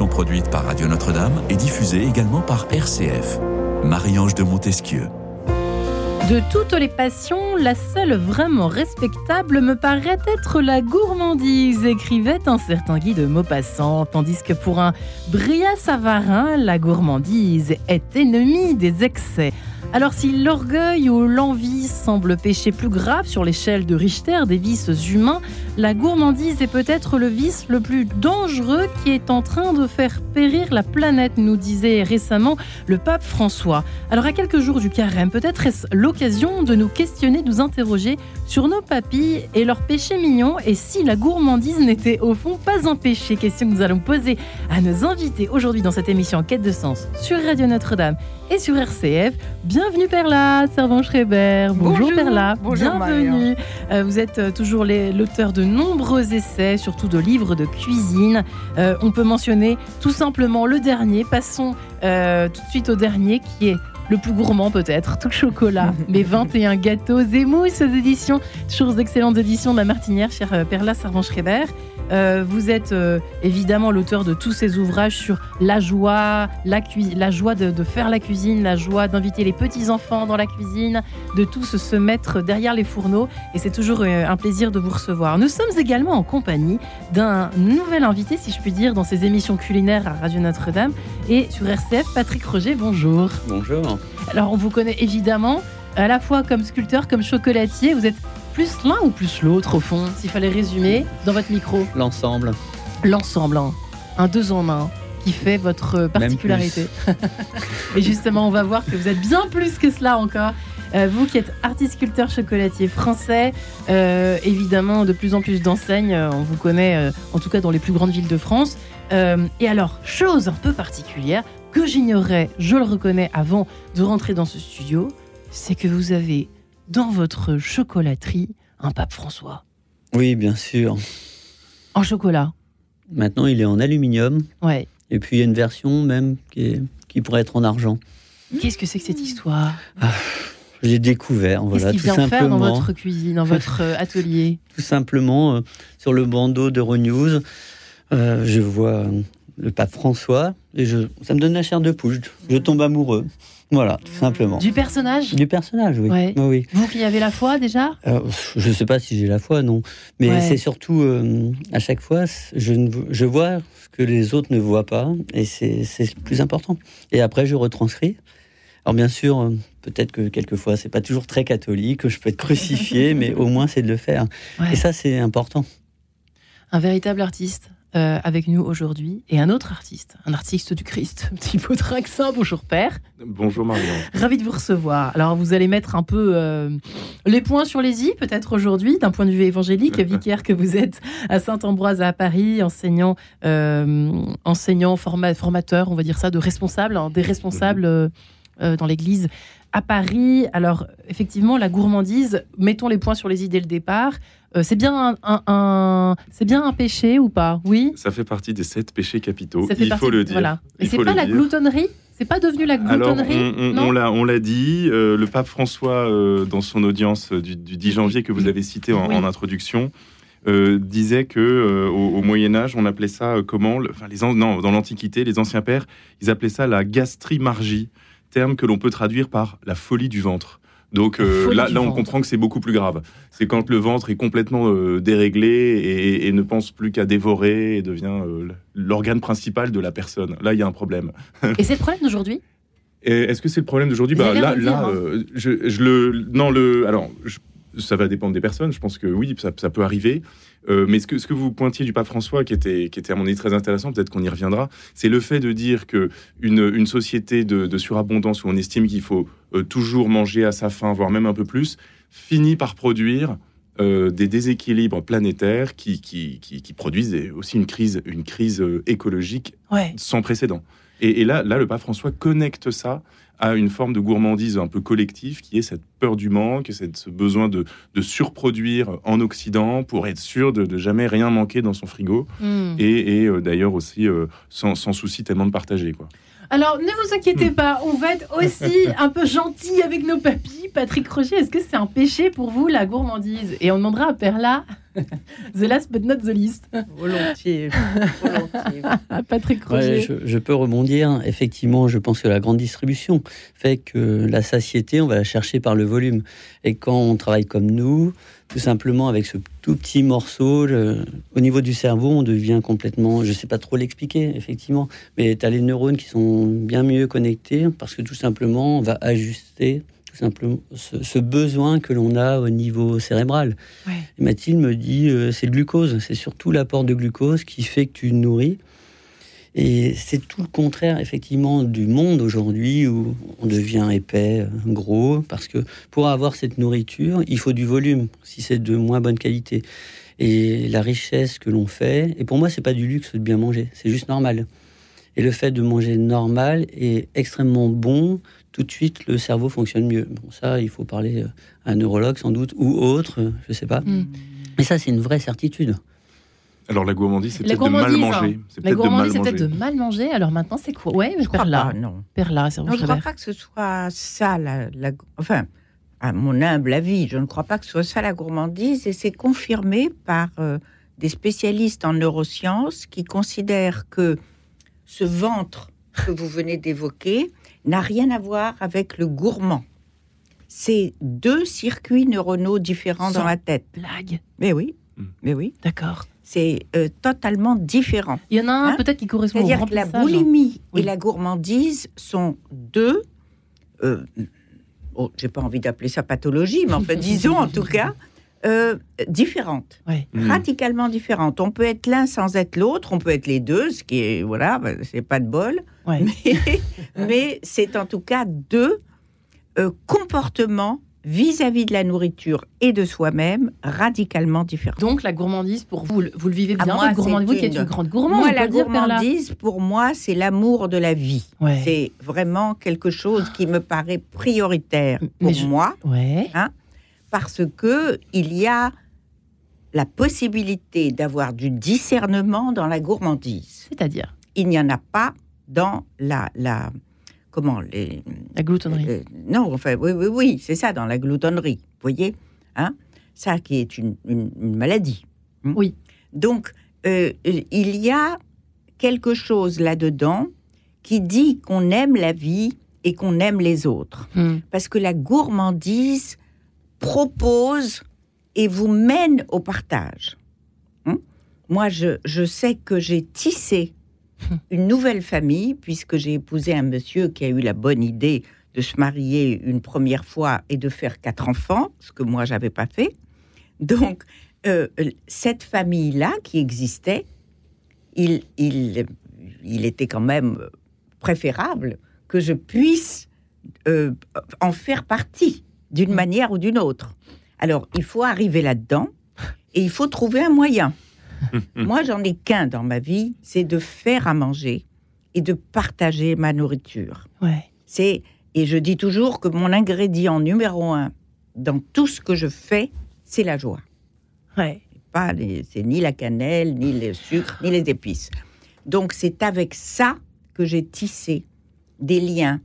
produite par Radio Notre-Dame et diffusée également par RCF. Marie-Ange de Montesquieu. De toutes les passions, la seule vraiment respectable me paraît être la gourmandise, écrivait un certain Guy de Maupassant, tandis que pour un Bria Savarin, la gourmandise est ennemie des excès. Alors si l'orgueil ou l'envie semblent péché plus grave sur l'échelle de Richter des vices humains, la gourmandise est peut-être le vice le plus dangereux qui est en train de faire périr la planète, nous disait récemment le pape François. Alors à quelques jours du carême, peut-être est-ce l'occasion de nous questionner, de nous interroger sur nos papilles et leurs péchés mignons et si la gourmandise n'était au fond pas un péché? Question que nous allons poser à nos invités aujourd'hui dans cette émission en quête de sens sur Radio Notre-Dame et sur RCF. Bienvenue Perla, servant Schreiber. Bonjour, Perla. Bonjour Bienvenue. Euh, vous êtes euh, toujours l'auteur de nombreux essais, surtout de livres de cuisine. Euh, on peut mentionner tout simplement le dernier. Passons tout de suite au dernier qui est le plus gourmand peut-être, tout chocolat, mais 21 gâteaux et mousses aux éditions, toujours excellentes éditions de la Martinière, chère Perla Servan-Schreiber. Euh, vous êtes euh, évidemment l'auteur de tous ces ouvrages sur la joie, la, joie de, de faire la cuisine, la joie d'inviter les petits-enfants dans la cuisine, de tous se mettre derrière les fourneaux. Et c'est toujours euh, un plaisir de vous recevoir. Nous sommes également en compagnie d'un nouvel invité, si je puis dire, dans ces émissions culinaires à Radio Notre-Dame et sur RCF, Patrick Roger. Bonjour. Bonjour. Alors, on vous connaît évidemment à la fois comme sculpteur, comme chocolatier. Vous êtes plus l'un ou plus l'autre, au fond, s'il fallait résumer dans votre micro L'ensemble. L'ensemble, hein. un deux en un qui fait votre particularité. Et justement, on va voir que vous êtes bien plus que cela encore. Euh, vous qui êtes artiste sculpteur chocolatier français, euh, évidemment de plus en plus d'enseignes, euh, on vous connaît en tout cas dans les plus grandes villes de France. Et alors, chose un peu particulière que j'ignorais, je le reconnais avant de rentrer dans ce studio, c'est que vous avez dans votre chocolaterie un pape François Oui, bien sûr. en chocolat. Maintenant, il est en aluminium. Ouais. Et puis, il y a une version même qui, est- qui pourrait être en argent. Qu'est-ce que c'est que cette histoire J'ai découvert, Qu'est-ce voilà, qu'il tout vient faire dans votre cuisine, dans votre euh, atelier tout simplement, euh, sur le bandeau d'Euronews, euh, je vois le pape François et je, ça me donne la chair de poule. Je, je tombe amoureux. Voilà, tout simplement. Du personnage Du personnage, oui. Ouais. Oui, oui. Vous qui avez la foi déjà? Euh, je ne sais pas si j'ai la foi, non. Mais Ouais. c'est surtout, euh, à chaque fois, je, ne vo- je vois ce que les autres ne voient pas, et c'est le plus important. Et après, je retranscris. Alors bien sûr, euh, peut-être que quelquefois, c'est pas toujours très catholique, que je peux être crucifié, mais au moins, c'est de le faire. Ouais. Et ça, c'est important. Un véritable artiste euh, avec nous aujourd'hui et un autre artiste, un artiste du Christ, Thibaut Traxin. Bonjour père, Bonjour Marion. ravi de vous recevoir. Alors vous allez mettre un peu euh, les points sur les i peut-être aujourd'hui d'un point de vue évangélique, vicaire que vous êtes à Saint-Ambroise à Paris, enseignant, euh, enseignant forma- formateur, on va dire ça, de responsable, hein, des responsables euh, dans l'Église à Paris. Alors effectivement la gourmandise, mettons les points sur les i dès le départ. Euh, c'est bien un, un- un- c'est bien un péché ou pas? Oui. Ça fait partie des sept péchés capitaux, il partie faut le dire. Voilà. Il c'est pas la dire. gloutonnerie? C'est pas devenu la Alors, gloutonnerie? on, on- Non? on l'a, on l'a dit, euh, le pape François, euh, dans son audience du, du 10 janvier que vous avez cité en, Oui. en introduction, euh, disait que euh, au, au Moyen Âge, on appelait ça euh, comment le- enfin, les non, dans l'Antiquité, les anciens pères, ils appelaient ça la gastrimargie, terme que l'on peut traduire par la folie du ventre. Donc euh, là, là, on ventre. comprend que c'est beaucoup plus grave. C'est quand le ventre est complètement euh, déréglé et, et ne pense plus qu'à dévorer et devient euh, l'organe principal de la personne. Là, il y a un problème. Et c'est le problème d'aujourd'hui? Est-ce que c'est le problème d'aujourd'hui? Bah, Là, de dire, là hein. je, je le. Non, le. Alors, je- ça va dépendre des personnes. Je pense que oui, ça, ça peut arriver. Euh, mais ce que, ce que vous pointiez du pape François, qui était, qui était à mon avis très intéressant, peut-être qu'on y reviendra, c'est le fait de dire que une, une société de, de surabondance où on estime qu'il faut euh, toujours manger à sa faim, voire même un peu plus, finit par produire euh, des déséquilibres planétaires qui, qui, qui, qui produisent aussi une crise, une crise écologique Ouais. sans précédent. Et, et là, là, le pape François connecte ça à une forme de gourmandise un peu collective qui est cette peur du manque, cette, ce besoin de, de surproduire en Occident pour être sûr de, de jamais rien manquer dans son frigo Hmm. et, et, euh, d'ailleurs aussi euh, sans, sans souci tellement de partager. Quoi. Alors, ne vous inquiétez Hmm. pas, on va être aussi un peu gentil avec nos papis. Patrick Roger, est-ce que c'est un péché pour vous, la gourmandise? Et on demandera à Perla The last but not the least. Volontiers. volontiers. Patrick Ouais, Roger. je, je peux rebondir. Effectivement, je pense que la grande distribution fait que la satiété, on va la chercher par le volume. Et quand on travaille comme nous, tout simplement avec ce tout petit morceau, le- au niveau du cerveau, on devient complètement, je ne sais pas trop l'expliquer, effectivement, mais tu as les neurones qui sont bien mieux connectés parce que tout simplement, on va ajuster tout simplement ce, ce besoin que l'on a au niveau cérébral. Ouais. Mathilde me dit, euh, c'est le glucose, c'est surtout l'apport de glucose qui fait que tu te nourris. Et c'est tout le contraire, effectivement, du monde aujourd'hui où on devient épais, euh, gros, parce que pour avoir cette nourriture, il faut du volume, si c'est de moins bonne qualité. Et la richesse que l'on fait, et pour moi, c'est pas du luxe de bien manger, c'est juste normal. Et le fait de manger normal est extrêmement bon. Tout de suite, le cerveau fonctionne mieux. Bon, ça, il faut parler euh, à un neurologue sans doute ou autre, euh, je sais pas. Mm. Mais ça, c'est une vraie certitude. Alors la gourmandise, c'est peut-être de mal manger. C'est La peut-être de mal gourmandise, c'est manger. peut-être de mal manger. Alors maintenant, c'est quoi? Ouais, Je crois Perla. pas, non. Perla, c'est Non, je ne crois pas que ce soit ça, la, la- enfin, à mon humble avis, je ne crois pas que ce soit ça la gourmandise, et c'est confirmé par euh, des spécialistes en neurosciences qui considèrent que ce ventre que vous venez d'évoquer n'a rien à voir avec le gourmand. C'est deux circuits neuronaux différents Sans dans la tête. Blague. Mais oui, Hmm. mais oui, D'accord. c'est euh, totalement différent. Il y en a un Hein peut-être qui correspond C'est-à-dire que la remplissage. boulimie Oui. et la gourmandise sont deux. Euh, oh, J'ai pas envie d'appeler ça pathologie, mais enfin, disons en tout cas euh, différentes, Ouais. Mm. radicalement différentes. On peut être l'un sans être l'autre, on peut être les deux, ce qui est voilà, ben, c'est pas de bol, mais, mais c'est en tout cas deux euh, comportements vis-à-vis de la nourriture et de soi-même radicalement différents. Donc la gourmandise, pour vous, le- vous le vivez Ah, bien, moi, votre gourmandise, vous qui êtes une- grande gourmande, Moi, la gourmandise, pour moi, c'est l'amour de la vie. Ouais. C'est vraiment quelque chose qui me paraît prioritaire Mais pour je- moi, Ouais. Parce que il y a la possibilité d'avoir du discernement dans la gourmandise. C'est-à-dire? Il n'y en a pas dans la, la comment les la gloutonnerie. non, enfin oui oui oui, c'est ça dans la gloutonnerie. Vous voyez, hein, ça qui est une, une- une maladie. hein? Oui. Donc euh, euh, il y a quelque chose là-dedans qui dit qu'on aime la vie et qu'on aime les autres. Hmm. Parce que la gourmandise propose et vous mène au partage. Hein? Moi, je, je sais que j'ai tissé une nouvelle famille, puisque j'ai épousé un monsieur qui a eu la bonne idée de se marier une première fois et de faire quatre enfants, ce que moi, j'avais pas fait. Donc, euh, cette famille-là qui existait, il, il, il était quand même préférable que je puisse euh, en faire partie d'une manière ou d'une autre. Alors, il faut arriver là-dedans et il faut trouver un moyen. Moi, j'en ai qu'un dans ma vie, c'est de faire à manger et de partager ma nourriture. Ouais. C'est et je dis toujours que mon ingrédient numéro un dans tout ce que je fais, c'est la joie. Ouais. Pas les- c'est ni la cannelle, ni le sucre, ni les épices. Donc c'est avec ça que j'ai tissé des liens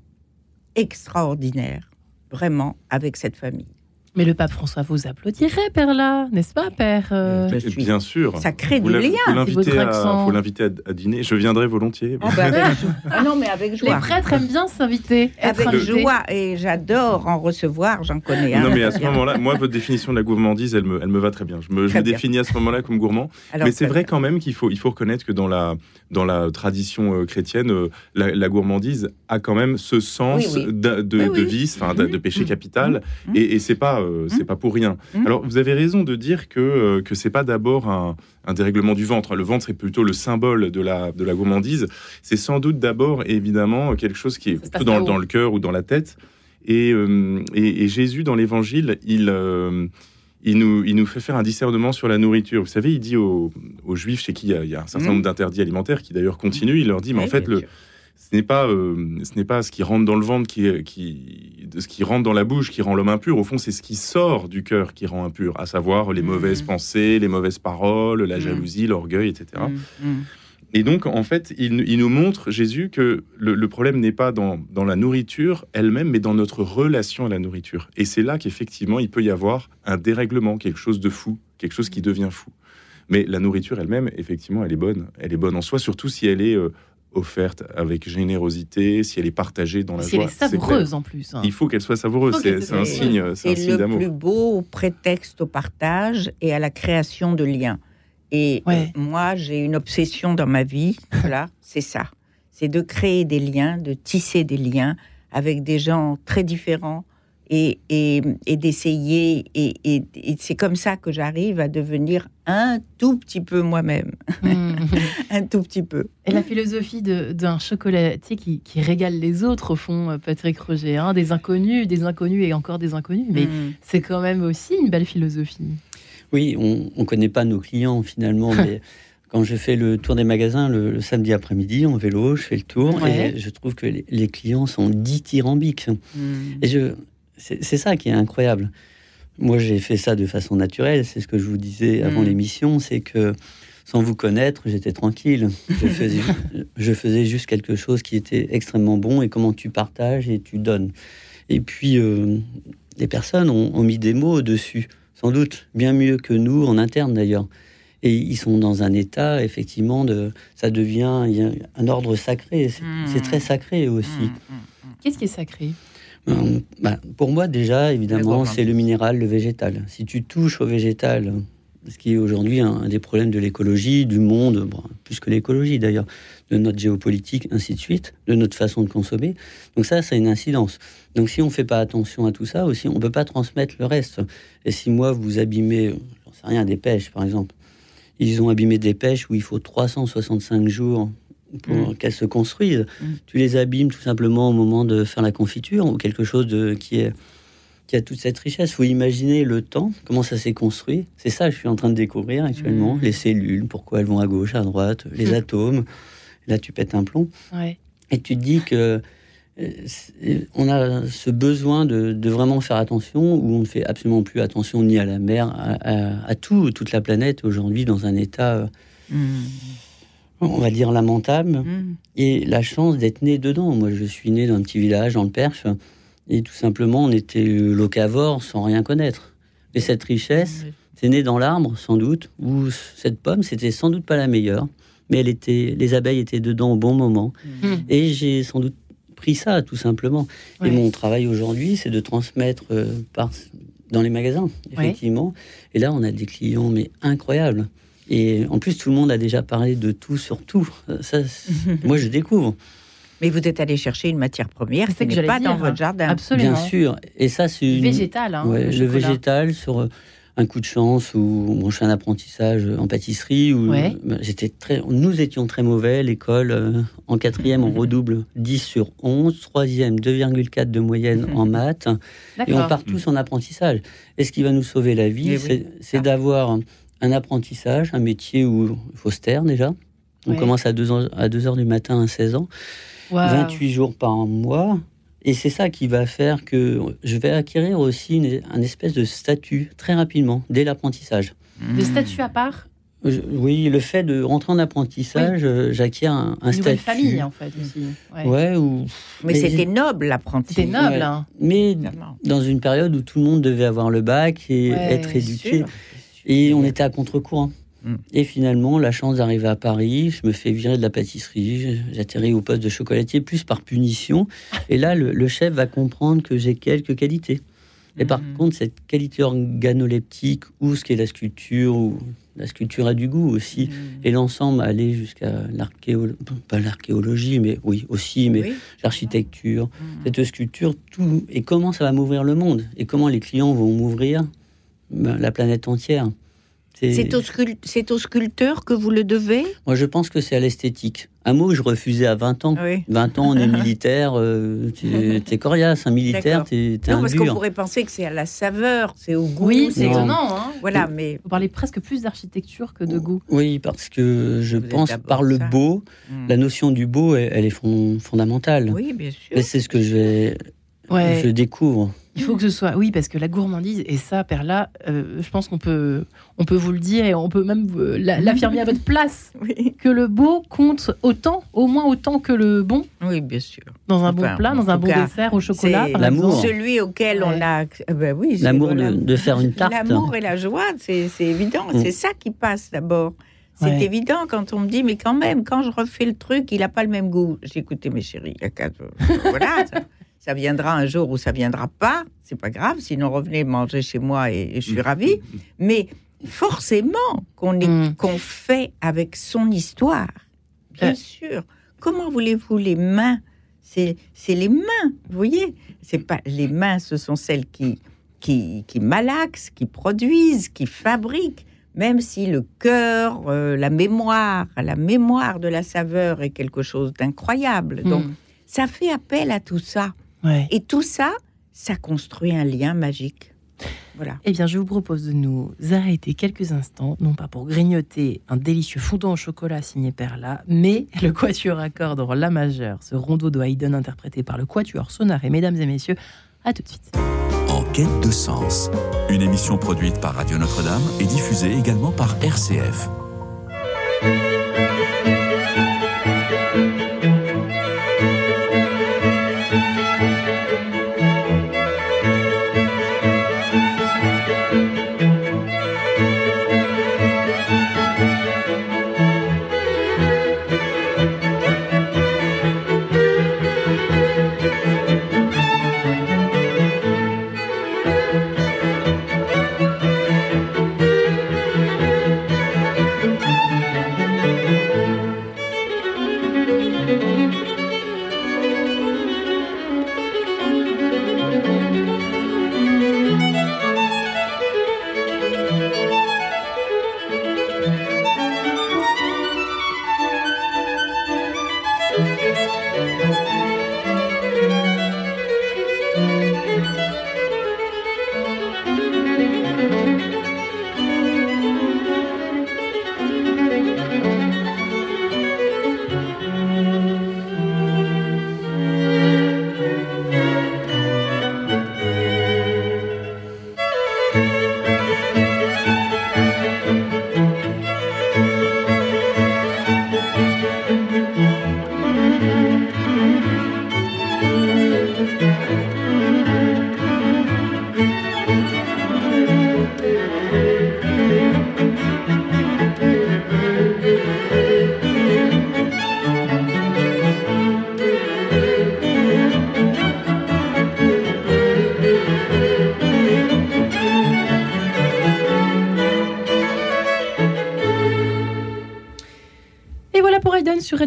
extraordinaires, vraiment, avec cette famille. Mais le pape François vous applaudirait, Perla, n'est-ce pas, Père euh, Je suis- Bien sûr. Ça crée Vous du lien. faut l'inviter votre à, accent. faut l'inviter à, à dîner. Je viendrai volontiers. Ah, bah, avec joie. Ah non, mais avec Les joie. prêtres aiment bien s'inviter, Avec joie. Et j'adore en recevoir, j'en connais un. Non, mais à ce moment-là, moi, votre définition de la gourmandise, elle me, elle me va très bien. Je me, je définis à ce moment-là comme gourmand. Alors, mais c'est vrai bien. quand même qu'il faut, il faut reconnaître que dans la, dans la tradition euh, chrétienne, euh, la, la gourmandise a quand même ce sens Oui, oui. d'a- de, Oui, de oui. vice, enfin, de, de péché Mhm. capital. Mhm. Et, et c'est pas, euh, c'est pas pour rien. Alors, vous avez raison de dire que, que c'est pas d'abord un, un dérèglement du ventre. Le ventre est plutôt le symbole de la, de la gourmandise. C'est sans doute d'abord, évidemment, quelque chose qui est plutôt dans, le cœur ou dans la tête. Et, euh, et, et Jésus, dans l'Évangile, il, euh, il, nous, il nous fait faire un discernement sur la nourriture. Vous savez, il dit aux, aux Juifs, chez qui il y a, il y a un certain Mhm. nombre d'interdits alimentaires, qui d'ailleurs continuent, il leur dit, mais en fait, bien le, sûr. ce n'est pas, euh, ce n'est pas ce qui rentre dans le ventre qui, ce qui rentre dans la bouche qui rend l'homme impur. Au fond, c'est ce qui sort du cœur qui rend impur, à savoir les Mhm. mauvaises pensées, les mauvaises paroles, la Mhm. jalousie, l'orgueil, etc. Et donc, en fait, il, il nous montre, Jésus, que le, le problème n'est pas dans, dans la nourriture elle-même, mais dans notre relation à la nourriture. Et c'est là qu'effectivement, il peut y avoir un dérèglement, quelque chose de fou, quelque chose qui devient fou. Mais la nourriture elle-même, effectivement, elle est bonne. Elle est bonne en soi, surtout si elle est euh, offerte avec générosité, si elle est partagée dans la Si elle joie. est c'est savoureuse clair. en plus. hein. Il faut qu'elle soit savoureuse. C'est c'est soit un savoureuse. signe, c'est Et signe le d'amour. plus beau prétexte au partage et à la création de liens. Et Ouais. euh, moi, j'ai une obsession dans ma vie, voilà, c'est ça. C'est de créer des liens, de tisser des liens avec des gens très différents et, et, et d'essayer. Et, et- et c'est comme ça que j'arrive à devenir un tout petit peu moi-même. Mm. Un tout petit peu. Et la philosophie de- d'un chocolatier qui, qui régale les autres, au fond, euh, Patrick Roger, hein, des inconnus, des inconnus et encore des inconnus, mais Mm. c'est quand même aussi une belle philosophie. Oui, on ne connaît pas nos clients finalement, mais quand je fais le tour des magasins le, le samedi après-midi en vélo, je fais le tour Ouais. et je trouve que les, les clients sont dithyrambiques. Mm. Et je, c'est ça qui est incroyable. Moi, j'ai fait ça de façon naturelle. C'est ce que je vous disais avant Mm. l'émission, c'est que sans vous connaître, j'étais tranquille. Je faisais, je faisais juste quelque chose qui était extrêmement bon et comment tu partages et tu donnes. Et puis, euh, les personnes ont, ont mis des mots dessus, sans doute bien mieux que nous en interne d'ailleurs. Et ils sont dans un état, effectivement, de, ça devient il y a un ordre sacré. C'est Mm. c'est très sacré aussi. Mm, mm. Qu'est-ce qui est sacré? Euh, bah, pour moi, déjà, évidemment, c'est le minéral, le végétal. Si tu touches au végétal, ce qui est aujourd'hui un, un des problèmes de l'écologie, du monde, bon, plus que l'écologie d'ailleurs, de notre géopolitique, ainsi de suite, de notre façon de consommer. Donc ça, ça a une incidence. Donc si on ne fait pas attention à tout ça aussi, on ne peut pas transmettre le reste. Et si moi, vous abîmez, j'en sais rien, des pêches, par exemple, ils ont abîmé des pêches où il faut 365 jours pour qu'elles se construisent. Mm. Tu les abîmes tout simplement au moment de faire la confiture ou quelque chose de, qui, est, qui a toute cette richesse. Faut imaginer le temps, comment ça s'est construit. C'est ça que je suis en train de découvrir actuellement. Mm. Les cellules, pourquoi elles vont à gauche, à droite, les atomes. Là, tu pètes un plomb. Ouais. Et tu te dis que euh, on a ce besoin de, de vraiment faire attention, où on ne fait absolument plus attention ni à la mer, à, à- à tout, toute la planète aujourd'hui dans un état, euh, Mm. on va dire, lamentable. Mm. Et la chance d'être né dedans. Moi, je suis né dans un petit village dans le Perche, et tout simplement, on était locavore sans rien connaître. Et cette richesse, c'est né dans l'arbre, sans doute, où cette pomme, c'était sans doute pas la meilleure, mais elle était, les abeilles étaient dedans au bon moment. Mm. Et j'ai sans doute pris ça, tout simplement. Et mon travail aujourd'hui, c'est de transmettre euh, par, dans les magasins, effectivement. Et là, on a des clients, mais incroyables. Et en plus, tout le monde a déjà parlé de tout sur tout. Euh, Ça, moi, je découvre, Mais vous êtes allé chercher une matière première C'est qui que n'est j'allais pas dire, dans votre jardin. Absolument. bien sûr. Et ça, c'est une... Végétal, hein, Ouais, le végétal sur euh, un coup de chance ou bon, je fais un apprentissage en pâtisserie où Ouais. bah, j'étais très nous étions très mauvais à l'école euh, en quatrième on redouble 10 sur 11 troisième 2,4 de moyenne en maths et on part tous en apprentissage et ce qui va nous sauver la vie oui, c'est d'avoir un apprentissage un métier où il faut se taire déjà on Ouais. commence à 2 heures, à 2 heures du matin à 16 ans Waouh. 28 jours par mois. Et c'est ça qui va faire que je vais acquérir aussi une, un espèce de statut très rapidement, dès l'apprentissage. De statut à part, Je- oui, le fait de rentrer en apprentissage, euh, j'acquiers un, un une nouvelle statut. famille, en fait, aussi. Ouais. Ouais, ou... Mais, c'était noble, l'apprenti. C'était noble, Ouais. hein. Mais dans une période où tout le monde devait avoir le bac et Ouais, être éduqué. sûr. Et on était à contre-courant. Et finalement, la chance d'arriver à Paris, je me fais virer de la pâtisserie, j'atterris au poste de chocolatier plus par punition. Et là, le, le chef va comprendre que j'ai quelques qualités. Et par Mhm. contre, cette qualité organoleptique, ou ce qui est la sculpture, ou la sculpture a du goût aussi, Mm. et l'ensemble aller jusqu'à l'archéologie, pas l'archéologie, mais oui, aussi, mais Oui. l'architecture, Mm. cette sculpture, tout, et comment ça va m'ouvrir le monde, et comment les clients vont m'ouvrir ben, la planète entière? C'est au, scul- c'est au sculpteur que vous le devez? Moi, je pense que c'est à l'esthétique. Un mot que je refusais à 20 ans. Oui. 20 ans, on est militaire, euh, t'es coriace, un militaire, t'es t'es Non, un parce qu'on pourrait penser que c'est à la saveur, c'est au goût. Oui, c'est étonnant. Hein. Voilà, mais Vous parlez presque plus d'architecture que de goût. Oui, parce que je Vous pense par le ça. beau, Mm. la notion du beau, elle, elle est fon- fondamentale. oui, bien sûr. Et c'est ce que je vais, Ouais. je découvre. Il faut que ce soit, oui, parce que la gourmandise, et ça, Perla, euh, je pense qu'on peut, on peut vous le dire et on peut même euh, la- l'affirmer à votre place, Oui, que le beau compte autant, au moins autant que le bon, oui bien sûr. dans un Enfin, bon plat, dans un bon cas, dessert au chocolat, L'amour. Celui auquel on a. euh, ben oui, L'amour de, de faire une tarte. L'amour et la joie, c'est c'est évident. Mm. C'est ça qui passe d'abord. C'est Ouais. évident quand on me dit, mais quand même, quand je refais le truc, il n'a pas le même goût. J'ai écouté mes chéris. il y a quatre- voilà, ça, viendra un jour où ça viendra pas. C'est pas grave. Sinon, revenez manger chez moi et, et je suis ravie. Mais forcément qu'on est- Mm. qu'on fait avec son histoire. Bien Euh. sûr. Comment voulez-vous les mains? C'est les mains, vous voyez? C'est pas les mains, ce sont celles qui qui, qui malaxent, qui produisent, qui fabriquent. Même si le cœur, euh, la mémoire, la mémoire de la saveur est quelque chose d'incroyable. Donc, Mm. ça fait appel à tout ça. Ouais. Et tout ça, ça construit un lien magique. Voilà. Eh bien, je vous propose de nous arrêter quelques instants, non pas pour grignoter un délicieux fondant au chocolat signé Perla, mais le quatuor à cordes en la majeure, ce rondeau de Haydn interprété par le quatuor Sonaré. Mesdames et messieurs, à tout de suite. En quête de sens, une émission produite par Radio Notre-Dame et diffusée également par RCF.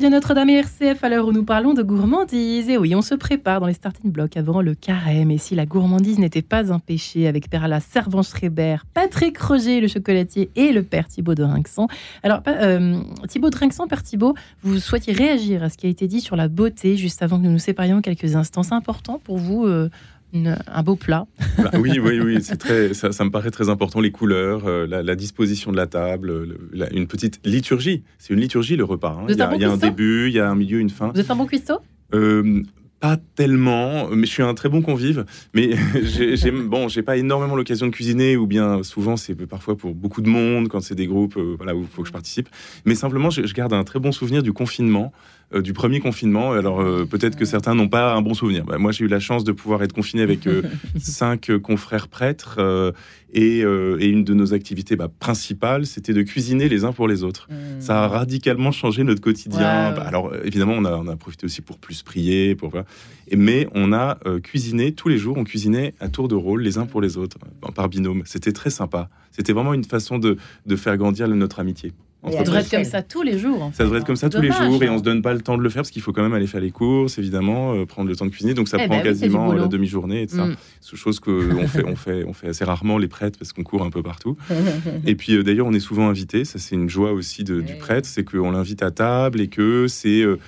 Radio Notre-Dame et RCF à l'heure où nous parlons de gourmandise. Et oui, on se prépare dans les starting blocks avant le carême. Et si la gourmandise n'était pas un péché avec Perla Servan-Schreiber, Patrick Roger, le chocolatier, et le père Thibaut de Rinxan. Alors, euh, Thibaut de Rinxan, père Thibaut, vous souhaitiez réagir à ce qui a été dit sur la beauté juste avant que nous nous séparions quelques instants. C'est important pour vous euh, une- un beau plat Bah oui, oui, oui, c'est très, ça, ça me paraît très important. Les couleurs, euh, la, la disposition de la table, le- la- une petite liturgie. C'est une liturgie le repas. hein. Il y un a, bon il y a un début, il y a un milieu, une fin. Vous êtes un bon cuistot? Euh, pas tellement, mais je suis un très bon convive. Mais j'ai, j'ai- bon, j'ai pas énormément l'occasion de cuisiner, ou bien souvent c'est parfois pour beaucoup de monde quand c'est des groupes, euh, voilà, où il faut que je participe. Mais simplement, je, je garde un très bon souvenir du confinement, euh, du premier confinement. Alors euh, peut-être que certains n'ont pas un bon souvenir. Bah, moi, j'ai eu la chance de pouvoir être confiné avec euh, cinq confrères prêtres. et, et une de nos activités bah, principales, c'était de cuisiner les uns pour les autres. Ça a radicalement changé notre quotidien. Bah, alors évidemment, on a, on a profité aussi pour plus prier, pour. Et, mais on a cuisiné tous les jours. On cuisinait à tour de rôle, les uns pour les autres, par binôme. C'était très sympa. C'était vraiment une façon de, de faire grandir notre amitié. Ça devrait être comme ça tous les jours. en Ça devrait être comme ça tous les jours et on se donne pas le temps de le faire parce qu'il faut quand même aller faire les courses, évidemment, euh, prendre le temps de cuisiner. Donc ça Eh prend ben oui, quasiment euh, la demi-journée et tout ça. C'est chose qu'on fait, on fait, on fait assez rarement les prêtres parce qu'on court un peu partout. Et puis euh, d'ailleurs, on est souvent invité. Ça, c'est une joie aussi de- du prêtre, c'est qu'on l'invite à table et que c'est euh,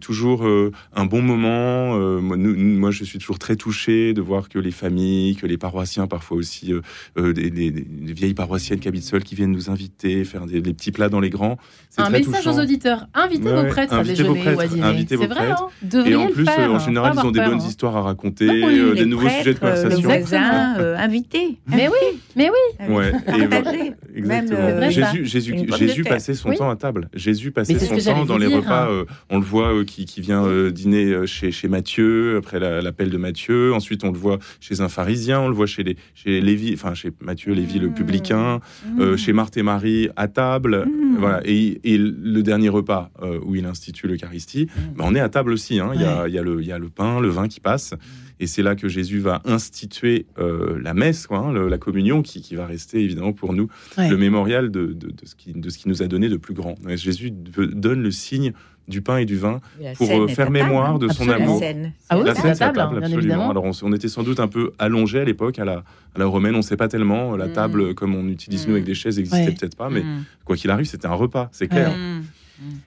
toujours un bon moment. Moi, nous- nous- moi, je suis toujours très touché de voir que les familles, que les paroissiens, parfois aussi des, des- des vieilles paroissiennes qui habitent seules, qui viennent nous inviter, faire des, des petits plats là dans les grands. C'est Un très message touchant. aux auditeurs. Invitez Ouais, vos prêtres à invitez vos déjeuner ou à prêtres, dîner. invitez vos C'est vrai, prêtres. hein Devriez Et en plus, faire, euh, en général, ils ont des bonnes hein. histoires à raconter, euh, des nouveaux sujets de euh, conversation. Voisins euh, invités. Mais oui, mais oui. Ouais, et voilà, Partagés. exactement. Même, euh. Jésus, Jésus, Jésus passait son Oui. temps à table. Jésus passait son temps dans les repas. on le voit qui, qui vient dîner chez, chez Matthieu, après la- l'appel de Matthieu. Ensuite, on le voit chez un pharisien. On le voit chez, les, chez Lévi, enfin chez Matthieu, Lévi le Mmh. publicain. euh, chez Marthe et Marie à table. Mmh. Voilà. Et, et le dernier repas euh, où il institue l'Eucharistie, Mmh. ben, on est à table aussi. hein. Il, y a, il, y a le, il y a le pain, le vin qui passe. Et c'est là que Jésus va instituer euh, la messe, quoi, hein, le- la communion, qui, qui va rester évidemment pour nous Ouais. le mémorial de, de, de ce qui, de ce qui nous a donné de plus grand. Jésus donne le signe du pain et du vin La pour euh, faire table, mémoire de son Absolument. La amour. scène. Ah oui, La scène, table, table, bien absolument. évidemment. Alors on, était sans doute un peu allongé à l'époque, à la, à la romaine, on ne sait pas tellement. La Mm. table, comme on utilise nous Mm. avec des chaises, n'existait Ouais. peut-être pas, mais Mmh. quoi qu'il arrive, c'était un repas, c'est clair.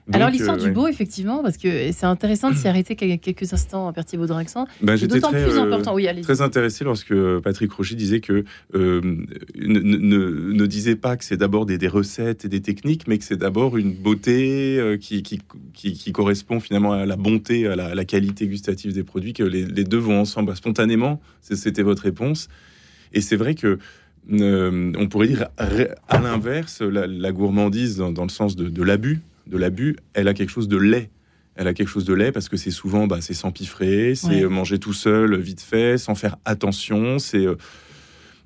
Donc, Alors l'histoire euh, du ouais. beau, effectivement, parce que c'est intéressant de s'y arrêter quel- quelques instants à Berthier-Baudrin-Accent. Ben, C'est j'étais d'autant très, plus euh, important. Oui, très intéressé lorsque Patrick Rocher disait que euh, ne, ne- ne disait pas que c'est d'abord des, des recettes et des techniques, mais que c'est d'abord une beauté euh, qui, qui, qui- qui correspond finalement à la bonté, à la, à la qualité gustative des produits, que les, les deux vont ensemble Bah, spontanément. C'était votre réponse. Et c'est vrai que euh, on pourrait dire à l'inverse, la, la gourmandise dans, dans le sens de, de l'abus, de l'abus, elle a quelque chose de laid. Elle a quelque chose de laid parce que c'est souvent, bah, c'est s'empiffrer, c'est Ouais. euh, manger tout seul, vite fait, sans faire attention. C'est euh,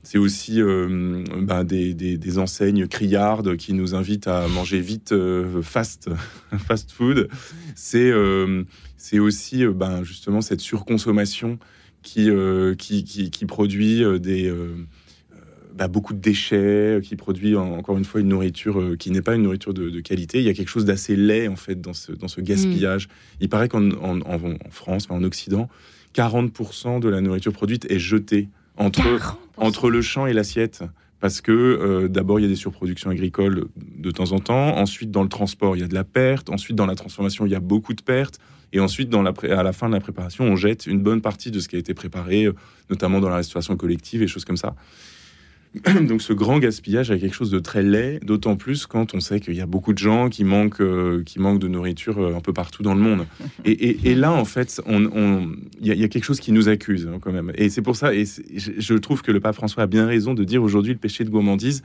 c'est aussi euh, bah, des, des- des enseignes criardes qui nous invitent à manger vite, euh, fast, fast food. C'est euh, c'est aussi bah, justement cette surconsommation qui, qui, qui, qui produit des, bah, beaucoup de déchets, qui produit en- encore une fois une nourriture euh, qui n'est pas une nourriture de, de qualité. Il y a quelque chose d'assez laid en fait dans ce, dans ce gaspillage. Il paraît qu'en en, en- en France, en Occident, 40% de la nourriture produite est jetée entre, 40%. entre le champ et l'assiette. Parce que euh, d'abord, il y a des surproductions agricoles de temps en temps. Ensuite, dans le transport, il y a de la perte. Ensuite, dans la transformation, il y a beaucoup de pertes. Et ensuite, dans la pré- à la fin de la préparation, on jette une bonne partie de ce qui a été préparé, euh, notamment dans la restauration collective et choses comme ça. Donc ce grand gaspillage a quelque chose de très laid, d'autant plus quand on sait qu'il y a beaucoup de gens qui manquent, euh, qui manquent de nourriture euh, un peu partout dans le monde. Et, là, en fait, il y, a- quelque chose qui nous accuse hein, quand même. Et c'est pour ça, et je trouve que le pape François a bien raison de dire aujourd'hui le péché de gourmandise,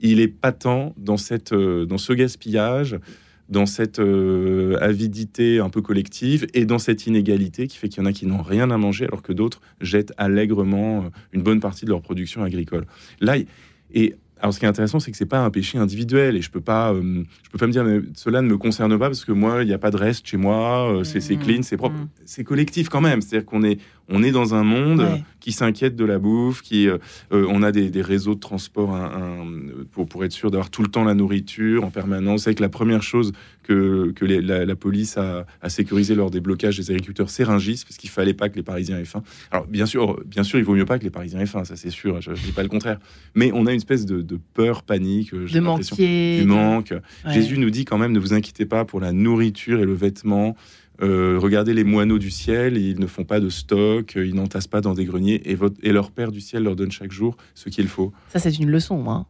il est patent dans, cette, euh, dans ce gaspillage, dans cette euh, avidité un peu collective et dans cette inégalité qui fait qu'il y en a qui n'ont rien à manger alors que d'autres jettent allègrement euh, une bonne partie de leur production agricole. Là, et alors ce qui est intéressant, c'est que c'est pas un péché individuel et je peux pas, euh, je peux pas me dire mais cela ne me concerne pas parce que moi il n'y a pas de reste chez moi, euh, c'est Mhm. clean, c'est propre, Mhm. c'est collectif quand même. C'est-à-dire qu'on est, on est dans un monde Ouais. qui s'inquiète de la bouffe, qui, euh, euh, on a des, des réseaux de transport un- un- pour, pour être sûr d'avoir tout le temps la nourriture en permanence. C'est que la première chose que, que les- la, la police a, a sécurisé lors des blocages des agriculteurs, c'est Rungis, parce qu'il fallait pas que les Parisiens aient faim. Alors bien sûr, bien sûr, il vaut mieux pas que les Parisiens aient faim, ça c'est sûr. Je, je dis pas le contraire. Mais on a une espèce de, de peur, panique, euh, de manquer. du manque. Ouais. Jésus nous dit quand même ne vous inquiétez pas pour la nourriture et le vêtement. Euh, regardez les moineaux du ciel, ils ne font pas de stock, ils n'entassent pas dans des greniers, et, votre, et leur Père du ciel leur donne chaque jour ce qu'il faut. Ça, c'est une leçon. Hein.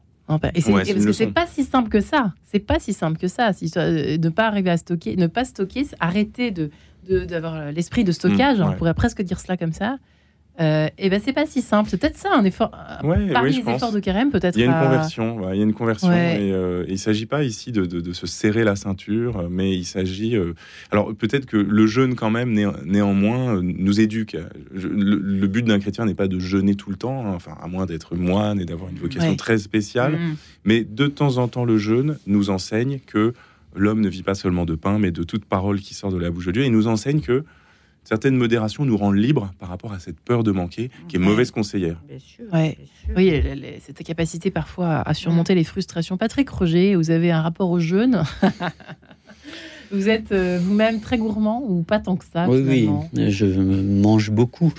Et c'est Ouais, parce que c'est pas si simple que ça. C'est pas si simple que ça. Si, euh, ne pas arriver à stocker, ne pas stocker, arrêter de d'avoir l'esprit de stockage. Mmh, On pourrait presque dire cela comme ça. Euh, et ben c'est pas si simple. C'est peut-être ça un effort. euh, Ouais, parmi oui, je les pense. efforts de carême, peut-être. Il y a une à- conversion, ouais, il y a une conversion, Ouais. et, euh, et il s'agit pas ici de, de- de se serrer la ceinture, mais il s'agit. euh, alors peut-être que le jeûne quand même néan- néanmoins euh, nous éduque. Je- le, le but d'un chrétien n'est pas de jeûner tout le temps, hein, enfin à moins d'être moine et d'avoir une vocation très spéciale. Mmh. Mais de temps en temps, le jeûne nous enseigne que l'homme ne vit pas seulement de pain, mais de toute parole qui sort de la bouche de Dieu. Il nous enseigne que certaines modérations nous rendent libres par rapport à cette peur de manquer, qui est mauvaise conseillère. Bien sûr. Ouais. bien sûr. Oui, cette capacité parfois à surmonter les frustrations. Patrick Roger, vous avez un rapport au jeûne. vous êtes euh, vous-même très gourmand ou pas tant que ça oui, oui, je mange beaucoup.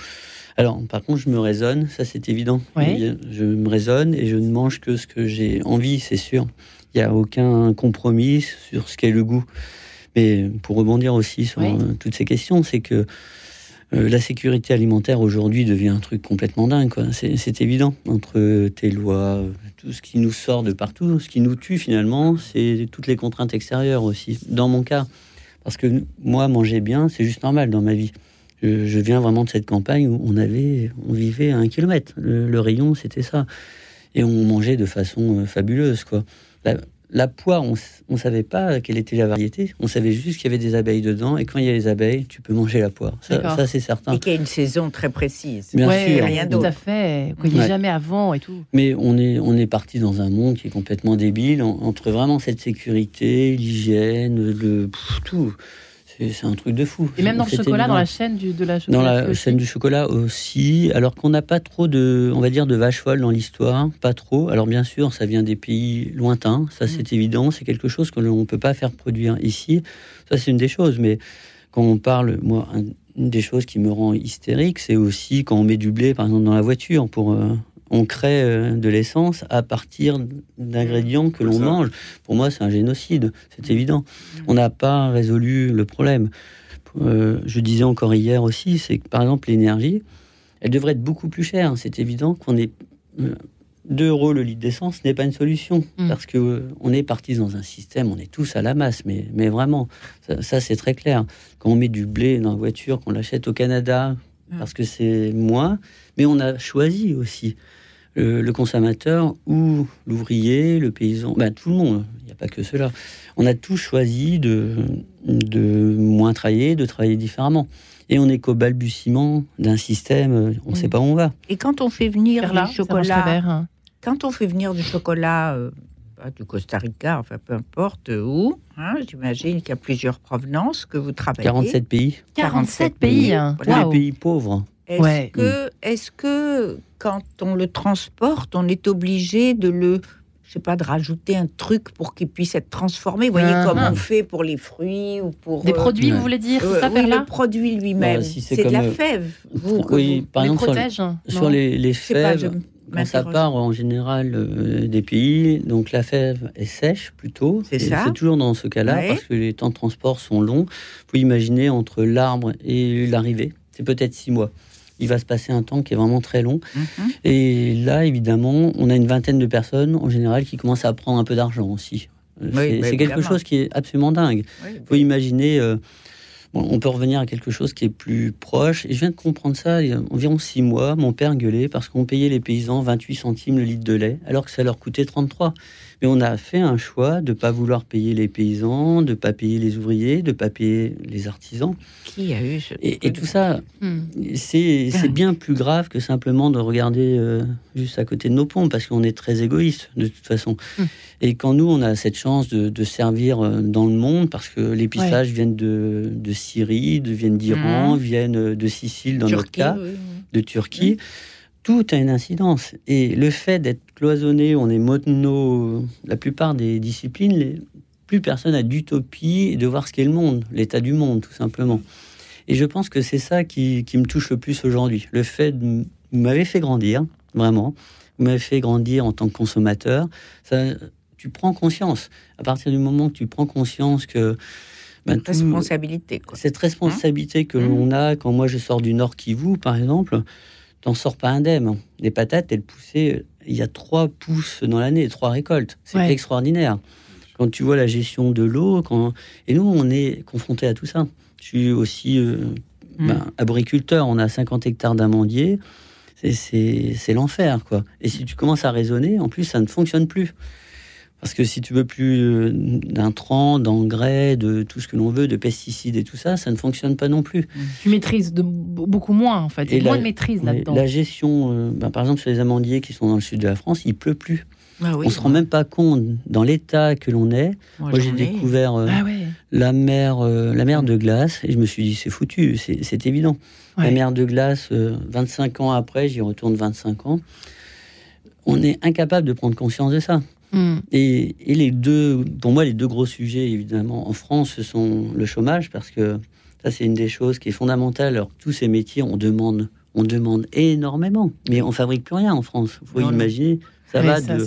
Alors, par contre, je me raisonne, ça c'est évident. Ouais. Je me raisonne et je ne mange que ce que j'ai envie, c'est sûr. Il n'y a aucun compromis sur ce qu'est le goût. Mais pour rebondir aussi sur euh, toutes ces questions, c'est que Euh, la sécurité alimentaire aujourd'hui devient un truc complètement dingue. C'est évident. Entre tes lois, tout ce qui nous sort de partout, ce qui nous tue finalement, c'est toutes les contraintes extérieures aussi. Dans mon cas, parce que moi, manger bien, c'est juste normal dans ma vie. Je, je viens vraiment de cette campagne où on avait, on vivait à un kilomètre. Le, le rayon, c'était ça. Et on mangeait de façon euh, fabuleuse, quoi. La, la poire, on ne savait pas quelle était la variété. On savait juste qu'il y avait des abeilles dedans. Et quand il y a les abeilles, tu peux manger la poire. Ça, c'est certain. Et qu'il y a une saison très précise. Bien ouais, sûr. Rien tout d'autre. à fait. Qu'il n'y ait Ouais. jamais avant et tout. Mais on est, on est parti dans un monde qui est complètement débile en- entre vraiment cette sécurité, l'hygiène, le pff, tout. C'est un truc de fou. Et même dans le chocolat, dans la chaîne du, de la Dans la chaîne du chocolat aussi, alors qu'on n'a pas trop de, on va dire, de vaches folles dans l'histoire, pas trop. Alors bien sûr, ça vient des pays lointains, ça c'est évident, c'est quelque chose que l'on ne peut pas faire produire ici. Ça c'est une des choses, mais quand on parle, moi, un- une des choses qui me rend hystérique, c'est aussi quand on met du blé, par exemple, dans la voiture, pour, euh, on crée euh, de l'essence à partir d'ingrédients que l'on mange. Pour moi, c'est un génocide, c'est évident. On n'a pas résolu le problème. Euh, je disais encore hier aussi, c'est que par exemple l'énergie, elle devrait être beaucoup plus chère. C'est évident qu'on est euh, 2 euros le litre d'essence n'est pas une solution Mm. parce que euh, on est parti dans un système, on est tous à la masse, mais, mais vraiment, ça, ça, c'est très clair. Quand on met du blé dans la voiture, qu'on l'achète au Canada Mm. parce que c'est moins, mais on a choisi aussi le, le consommateur ou l'ouvrier, le paysan, ben, tout le monde. Il n'y a pas que cela. On a tous choisi de, de moins travailler, de travailler différemment. Et on n'est qu'au balbutiement d'un système, euh, on ne sait pas où on va. Et quand on fait venir là, du chocolat, vert, hein. quand on fait venir du chocolat euh, bah, du Costa Rica, enfin peu importe euh, où, hein, j'imagine qu'il y a plusieurs provenances que vous travaillez. 47 pays, 47 pays. hein. tous les Waouh. pays pauvres. Est-ce Ouais. que, quand on le transporte, on est obligé de le, je sais pas, de rajouter un truc pour qu'il puisse être transformé? Vous voyez Ah. comme on fait pour les fruits ou pour Des euh, produits, vous voulez dire, euh, c'est ça, oui, vers là le produit lui-même. Bah, si c'est de la fève. Vous, oui, vous- par les exemple, sur, protège hein, sur les, pas, je fèves, quand ça part en général euh, des pays, donc la fève est sèche plutôt. C'est ça. C'est toujours dans ce cas-là Ouais. parce que les temps de transport sont longs. Vous imaginez entre l'arbre et l'arrivée, c'est peut-être six mois. Il va se passer un temps qui est vraiment très long. Mhm. Et là, évidemment, on a une vingtaine de personnes en général qui commencent à prendre un peu d'argent aussi. Euh, Oui, c'est quelque évidemment. chose qui est absolument dingue. Oui, Il faut imaginer, euh, bon, on peut revenir à quelque chose qui est plus proche. Et je viens de comprendre ça il y a environ six mois. Mon père gueulait parce qu'on payait les paysans 28 centimes le litre de lait, alors que ça leur coûtait 33. Mais on a fait un choix de ne pas vouloir payer les paysans, de ne pas payer les ouvriers, de ne pas payer les artisans. Qui a eu ce Et, et tout ça, Hmm. c'est bien plus grave que simplement de regarder euh, juste à côté de nos pompes, parce qu'on est très égoïste de toute façon. Mm. Et quand nous, on a cette chance de, de servir euh, dans le monde, parce que les pissages viennent de, de Syrie, de, viennent d'Iran, viennent euh, de Sicile dans notre cas, oui. de Turquie, tout a une incidence. Et le fait d'être cloisonné, on est mono, la plupart des disciplines, les- plus personne n'a d'utopie de voir ce qu'est le monde, l'état du monde, tout simplement. Et je pense que c'est ça qui, qui me touche le plus aujourd'hui. Le fait de vous m'avez fait grandir, vraiment. Vous m'avez fait grandir en tant que consommateur. Ça, tu prends conscience. À partir du moment que tu prends conscience que ben, tout- Responsabilité. Quoi. cette responsabilité que Mmh. l'on a quand moi je sors du Nord Kivu, par exemple, t'en sors pas indemne. Les patates, elles poussaient, il y a trois pousses dans l'année, trois récoltes. C'est Ouais. extraordinaire. Quand tu vois la gestion de l'eau, quand... et nous, on est confrontés à tout ça. Je suis aussi euh, Mmh. ben, arboriculteur, on a 50 hectares d'amandiers. C'est l'enfer, quoi. Et si tu commences à raisonner, en plus, ça ne fonctionne plus. Parce que si tu veux plus euh, d'intrants, d'engrais, de tout ce que l'on veut, de pesticides et tout ça, ça ne fonctionne pas non plus. Tu maîtrises de, beaucoup moins, en fait. Il y a Et moins la- de maîtrise là-dedans. la gestion, euh, ben, par exemple, sur les amandiers qui sont dans le sud de la France, il pleut plus. Ah oui, On se rend même pas compte dans l'état que l'on est. moi, Moi, j'ai découvert euh, Ah ouais. la mer, euh, la mer de glace et je me suis dit c'est foutu, c'est évident. La mer de glace, euh, 25 ans après, j'y retourne 25 ans. On est incapable de prendre conscience de ça. Hmm. Et, et les deux, pour moi, les deux gros sujets, évidemment, en France, ce sont le chômage, parce que ça, c'est une des choses qui est fondamentale. Alors, tous ces métiers, on demande, on demande énormément, mais on fabrique plus rien en France. Il faut Non, imaginer, Ça va ça, de,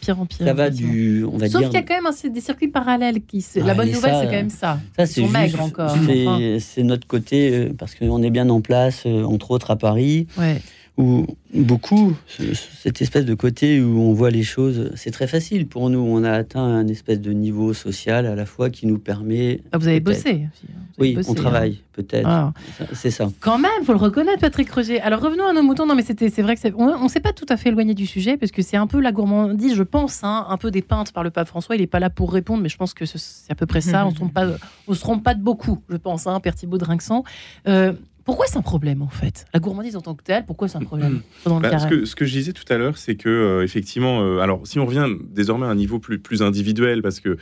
pire en pire. ça va du, on va Sauf dire. qu'il y a quand même un- des circuits parallèles qui. se- la bonne nouvelle, ça, c'est quand même ça. Ça, Ils c'est sont juste- maigres encore. c'est- enfin. C'est notre côté, euh, parce qu'on est bien en place, euh, entre autres à Paris, Ouais. Où beaucoup, ce- cette espèce de côté où on voit les choses, c'est très facile pour nous. On a atteint un espèce de niveau social à la fois qui nous permet. Ah, vous avez bossé. hein. Vous avez Oui, bossé, on hein. travaille, peut-être. Ah. C'est ça. Quand même, faut le reconnaître, Patrick Roger. Alors revenons à nos moutons. Non, mais c'était, c'est vrai que on, ne s'est pas tout à fait éloigné du sujet parce que c'est un peu la gourmandise, je pense, hein, un peu dépeinte par le pape François. Il n'est pas là pour répondre, mais je pense que ce- c'est à peu près ça. On ne se trompe pas, de beaucoup, je pense. Hein, Père Rinxan. Euh, pourquoi c'est un problème en fait? La gourmandise en tant que telle, pourquoi c'est un problème le Bah, ce, que, ce que je disais tout à l'heure, c'est que euh, effectivement, euh, alors si on revient désormais à un niveau plus, plus individuel, parce que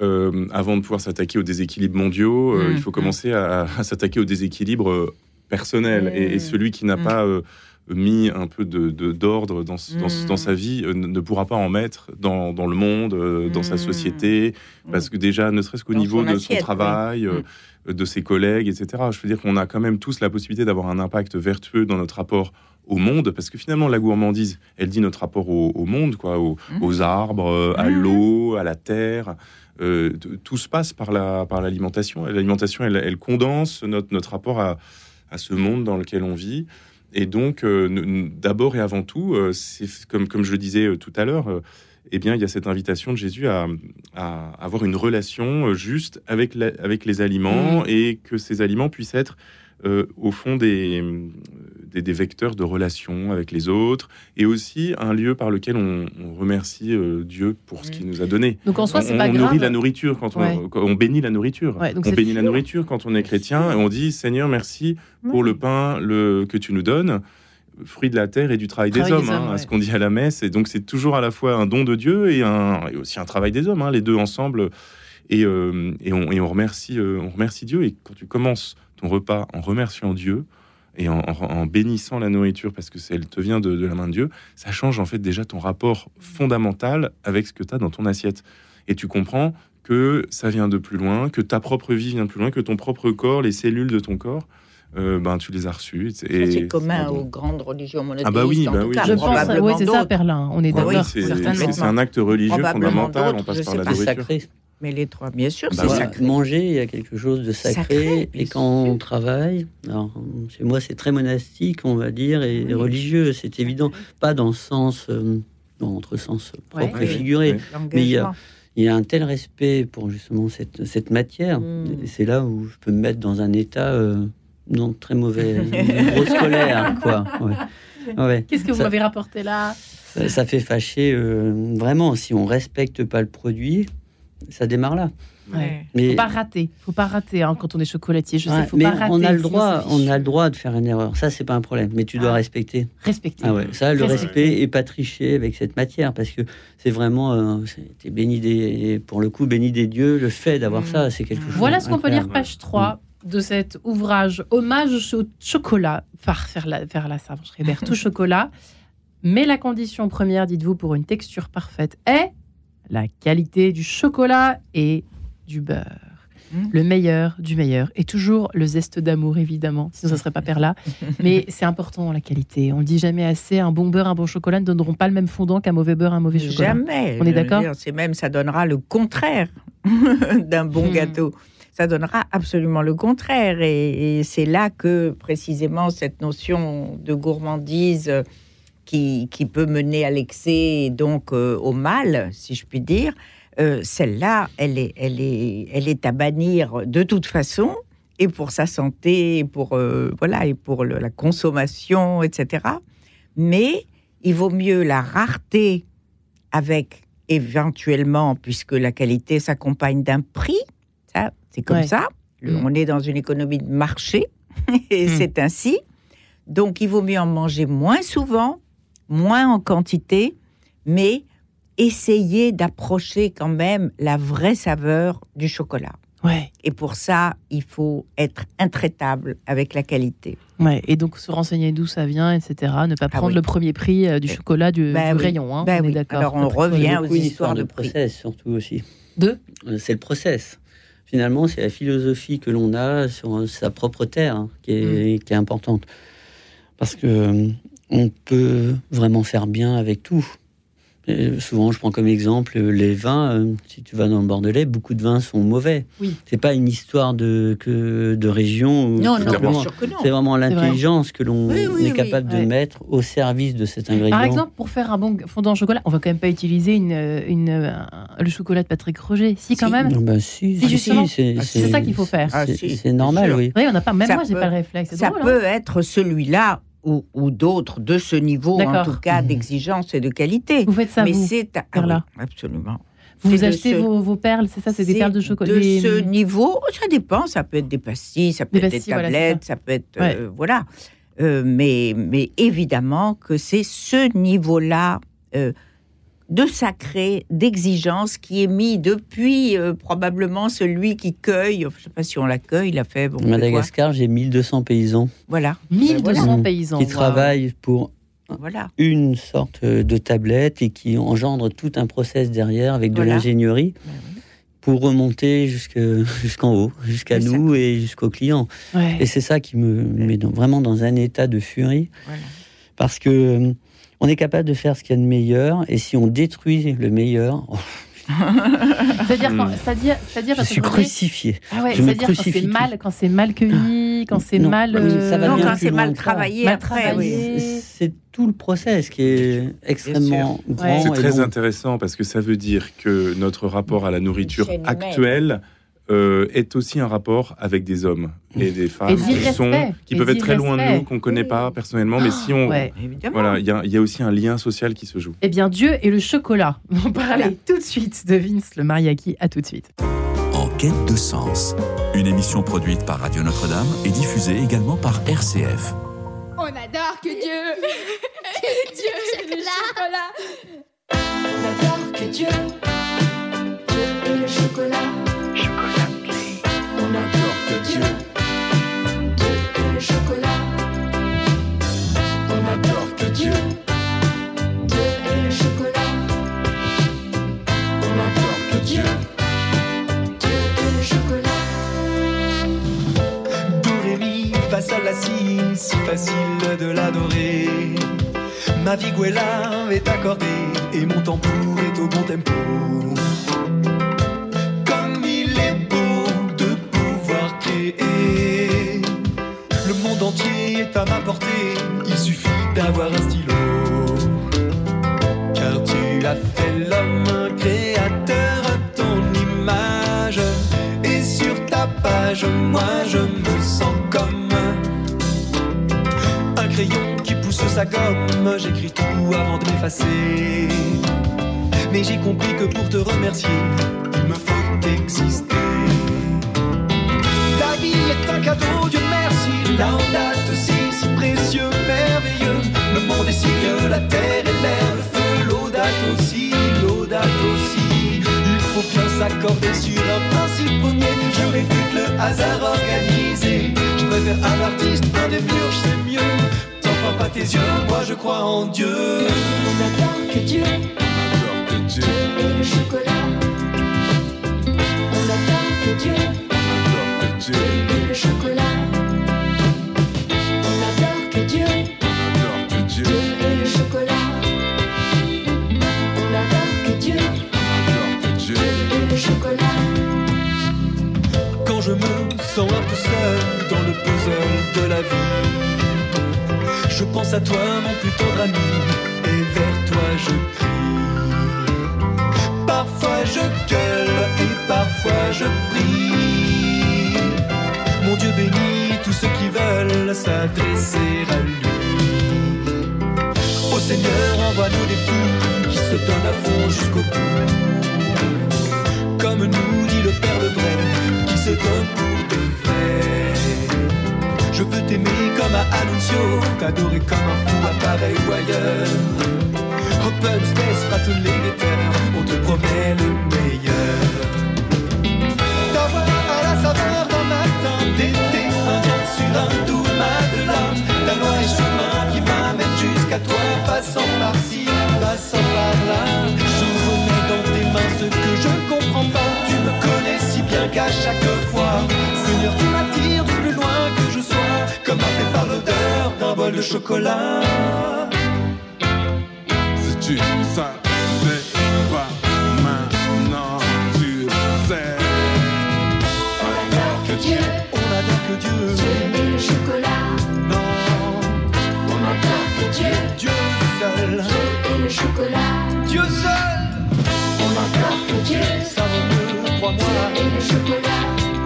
euh, avant de pouvoir s'attaquer aux déséquilibres mondiaux, euh, Mm, il faut mm. commencer à, à s'attaquer aux déséquilibres personnels. Et, et Mm, celui qui n'a pas mis un peu de de- d'ordre dans, dans, sa vie euh, ne, pourra pas en mettre dans, dans le monde, euh, dans sa société, parce que déjà, ne serait-ce qu'au niveau de son travail, oui. De ses collègues, etc. Je veux dire qu'on a quand même tous la possibilité d'avoir un impact vertueux dans notre rapport au monde, parce que finalement la gourmandise, elle dit notre rapport au, au monde, quoi, Mhm. aux arbres, euh, à Mhm. l'eau, à la terre. Euh, tout se passe par la par l'alimentation. Et l'alimentation, elle, elle condense notre notre rapport à, à ce monde dans lequel on vit. Et donc, euh, d'abord et avant tout, euh, c'est comme comme je le disais tout à l'heure. Eh bien, il y a cette invitation de Jésus à, à avoir une relation euh, juste avec, la- avec les aliments et que ces aliments puissent être euh, au fond des, des, des vecteurs de relation avec les autres et aussi un lieu par lequel on, on remercie euh, Dieu pour ce qu'il nous a donné. Donc en soi, on c'est pas on grave. nourrit la nourriture quand on, Ouais. quand on bénit la nourriture. Ouais, donc on bénit la nourriture quand on est chrétien et on dit Seigneur, merci pour le pain le, que tu nous donnes, fruit de la terre et du travail, Travail des des hommes, hein, hommes, à ce qu'on dit à la messe. Et donc c'est toujours à la fois un don de Dieu et, un, et aussi un travail des hommes, hein, les deux ensemble. Et, euh, et, on, et on remercie, euh, on remercie Dieu. Et quand tu commences ton repas en remerciant Dieu et en, en- en bénissant la nourriture parce que elle te vient de, de la main de Dieu, ça change en fait déjà ton rapport fondamental avec ce que tu as dans ton assiette. Et tu comprends que ça vient de plus loin, que ta propre vie vient de plus loin, que ton propre corps, les cellules de ton corps, euh, ben tu les as Ça, C'est commun aux grandes religions monothéistes. Ah bah oui, bah oui, cas, Je pense, oui, c'est ça. Perlin. On est Ah oui, d'accord, c'est un acte religieux fondamental. On passe je par sais la nourriture. sacré. Mais les trois, bien sûr, Bah c'est sacré. Manger, il y a quelque chose de sacré. Et quand sûr. on travaille, alors, chez moi, c'est très monastique, on va dire, et Oui. religieux, c'est évident. Pas dans le sens, euh, dans notre sens propre Ouais. et figuré. Oui. Mais il y a- L'engagement. Il y a un tel respect pour justement cette, cette matière. Mm. C'est là où je peux me mettre dans un état euh, non très mauvais, une grosse colère, quoi. Ouais. Ouais. Qu'est-ce que vous m'avez rapporté là Ça, fait fâcher euh, vraiment. Si on respecte pas le produit, ça démarre là. Ouais. Mais Faut pas rater. Faut pas rater hein, quand on est chocolatier. Je sais, faut mais pas rater. on a le droit, on a le droit de faire une erreur. Ça, c'est pas un problème. Mais tu dois Ah. respecter. Respecter. Ah ouais, ça, le Respecter. respect et pas tricher avec cette matière, parce que c'est vraiment, euh, t'es béni des, pour le coup, béni des dieux. Le fait d'avoir Mm. ça, c'est quelque chose. Voilà ce qu'on peut lire, page 3 de cet ouvrage Hommage au chocolat par faire la, vers la Schreiber, tout chocolat. Mais la condition première, dites-vous, pour une texture parfaite est la qualité du chocolat et du beurre. Mm. Le meilleur du meilleur. Et toujours le zeste d'amour, évidemment. Sinon, ça serait pas Perla. Mais c'est important, la qualité. On le dit jamais assez. Un bon beurre, un bon chocolat ne donneront pas le même fondant qu'un mauvais beurre, un mauvais chocolat. Jamais. On est d'accord C'est même, ça donnera le contraire d'un bon Hmm. gâteau. Ça donnera absolument le contraire. Et, c'est là que, précisément, cette notion de gourmandise euh, qui, qui peut mener à l'excès et donc euh, au mal, si je puis dire, euh, celle-là, elle est, elle, est, elle est à bannir de toute façon. Et pour sa santé, et pour, voilà, et pour la consommation, etc. Mais il vaut mieux la rareté avec éventuellement, puisque la qualité s'accompagne d'un prix, c'est comme Ouais. ça. Le- Mm. On est dans une économie de marché et Mm. c'est ainsi. Donc, il vaut mieux en manger moins souvent, moins en quantité, mais essayer d'approcher quand même la vraie saveur du chocolat. Ouais, Et pour ça, il faut être intraitable avec la qualité. ouais. Et donc se renseigner d'où ça vient, etc. Ne pas prendre oui. le premier prix euh, du Eh, chocolat du, bah du oui. rayon. Hein, on est oui. d'accord. Alors, on revient aux une histoires histoire de de prix. process surtout aussi. De? Euh, C'est le process. Finalement, c'est la philosophie que l'on a sur sa propre terre hein, qui, est, qui est importante. Parce que euh, on peut vraiment faire bien avec tout. Euh, souvent, je prends comme exemple euh, les vins. euh, si tu vas dans le Bordelais, beaucoup de vins sont mauvais. Oui. C'est pas une histoire de que de région. ou Non, non, simplement- bien sûr que non. C'est vraiment l'intelligence que l'on Oui, oui, est oui. capable de mettre au service de cet ingrédient. Par exemple, pour faire un bon fondant au chocolat, on va quand même pas utiliser une, une, un- le chocolat de Patrick Roger. Si, quand Si. même. Ah bah, si, Si, si, justement. c'est Ah, C'est ça qu'il faut faire. Ah, c'est- si, c'est normal, oui. Oui, on n'a pas. Même Ça moi, j'ai pas le réflexe. C'est Ça drôle. hein. peut être celui-là ou, ou d'autres de ce niveau, en tout cas, d'exigence et de qualité. Vous faites ça, Mais vous. c'est ah oui, absolument. Vous achetez ce- vos, vos perles, c'est ça C'est des perles de chocolat. De des- ce niveau, ça dépend. Ça peut être des pastilles, ça peut Des être des voilà, tablettes, ça. peut être Ouais. euh, voilà. Euh, mais mais évidemment que c'est ce niveau-là euh, de sacré, d'exigence qui est mis depuis euh, probablement celui qui cueille. Je ne sais pas si on l'accueille, il a fait. Bon, Madagascar, j'ai 1200 paysans Voilà. 1200 Voilà. paysans. qui travaillent pour Voilà. une sorte euh, de tablette et qui engendre tout un process derrière avec de Voilà. l'ingénierie oui. pour remonter jusque- jusqu'en haut, jusqu'à ça. nous et jusqu'aux clients. Ouais. Et c'est ça qui me met dans- vraiment dans un état de furie Voilà. parce que euh, on est capable de faire ce qu'il y a de meilleur et si on détruit le meilleur, oh, C'est-à-dire, quand- Hmm. c'est-à-dire, c'est-à-dire je Patrick suis Roger- crucifié. Ah ouais, Je me c'est-à-dire quand c'est crucifie mal, quand c'est mal cueilli, quand c'est Non, mal. ça va euh, Non, bien quand c'est mal travaillé Mal après, travaillé. oui. C'est- tout le process qui est extrêmement grand. C'est et très long. intéressant parce que ça veut dire que notre rapport à la nourriture actuelle euh, est aussi un rapport avec des hommes et des femmes Et qui, sont, qui peuvent être très loin de nous, qu'on ne connaît pas personnellement, mais si on... Ouais. Évidemment. Voilà, il y, a- il y a aussi un lien social qui se joue. Eh bien, Dieu et le chocolat. On va parler tout de suite de Vince le mariaki. À tout de suite. En quête de sens. Une émission produite par Radio Notre-Dame et diffusée également par RCF. On adore que Dieu, que Dieu le chocolat. On adore que Dieu Ma viguela est accordée et mon tambour est au bon tempo. Comme il est beau de pouvoir créer. Le monde entier est à ma portée, il suffit d'avoir un stylo. Car tu as fait l'homme créateur ton image. Et sur ta page, moi je me sens comme un crayon qui pousse sa gomme. J'écris Mais j'ai compris que pour te remercier, il me faut exister. La vie est un cadeau, Dieu merci. Là on date aussi, si précieux, merveilleux. Le monde est si vieux, la terre et l'air, le feu, l'eau date aussi, l'eau date aussi. Il faut bien s'accorder sur un principe premier. Je réfute le hasard organisé. Je préfère un artiste, un démiurge, c'est mieux. T'en pas tes yeux, moi je crois en Dieu. On adore que Dieu, Dieu et le chocolat. On adore que Dieu, Dieu et le chocolat. On adore que Dieu, Dieu et le chocolat. On adore que Dieu, Dieu et le chocolat. quand je me sens un peu seul dans le puzzle de la vie. Je pense à toi, mon plus tendre ami, et vers je crie. Parfois je gueule et parfois je prie. Mon Dieu bénit tous ceux qui veulent s'adresser à lui. Ô Seigneur, envoie-nous des fous qui se donnent à fond jusqu'au bout. Comme nous dit le Père Lebray, qui se donne pour de vrai. Je veux t'aimer comme à Annunzio, t'adorer comme un fou à Paris ou ailleurs. Open space, râteler les terres, on te promet le meilleur. Ta voix à la saveur d'un matin d'été, un vin sur un doux matelas. Ta loi et chemin qui m'amène jusqu'à toi, passant par-ci, passant par-là. Je remets dans tes mains ce que je ne comprends pas. Tu me connais si bien qu'à chaque fois, Seigneur, tu m'attires du plus loin que je sois, comme appelé par l'odeur d'un bol de chocolat tu savais pas, maintenant tu sais. On adore que Dieu, on adore que Dieu, Dieu et le chocolat. Non, on adore que Dieu, Dieu seul, Dieu et le chocolat. Dieu seul, on adore que Dieu, ça vaut mieux, crois-moi, Dieu et le chocolat.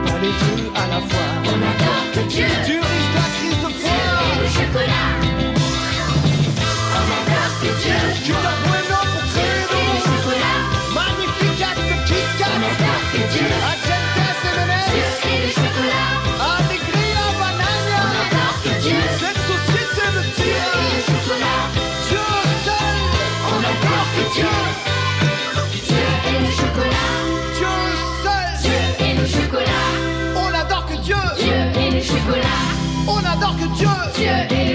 Pas les deux à la fois. Et.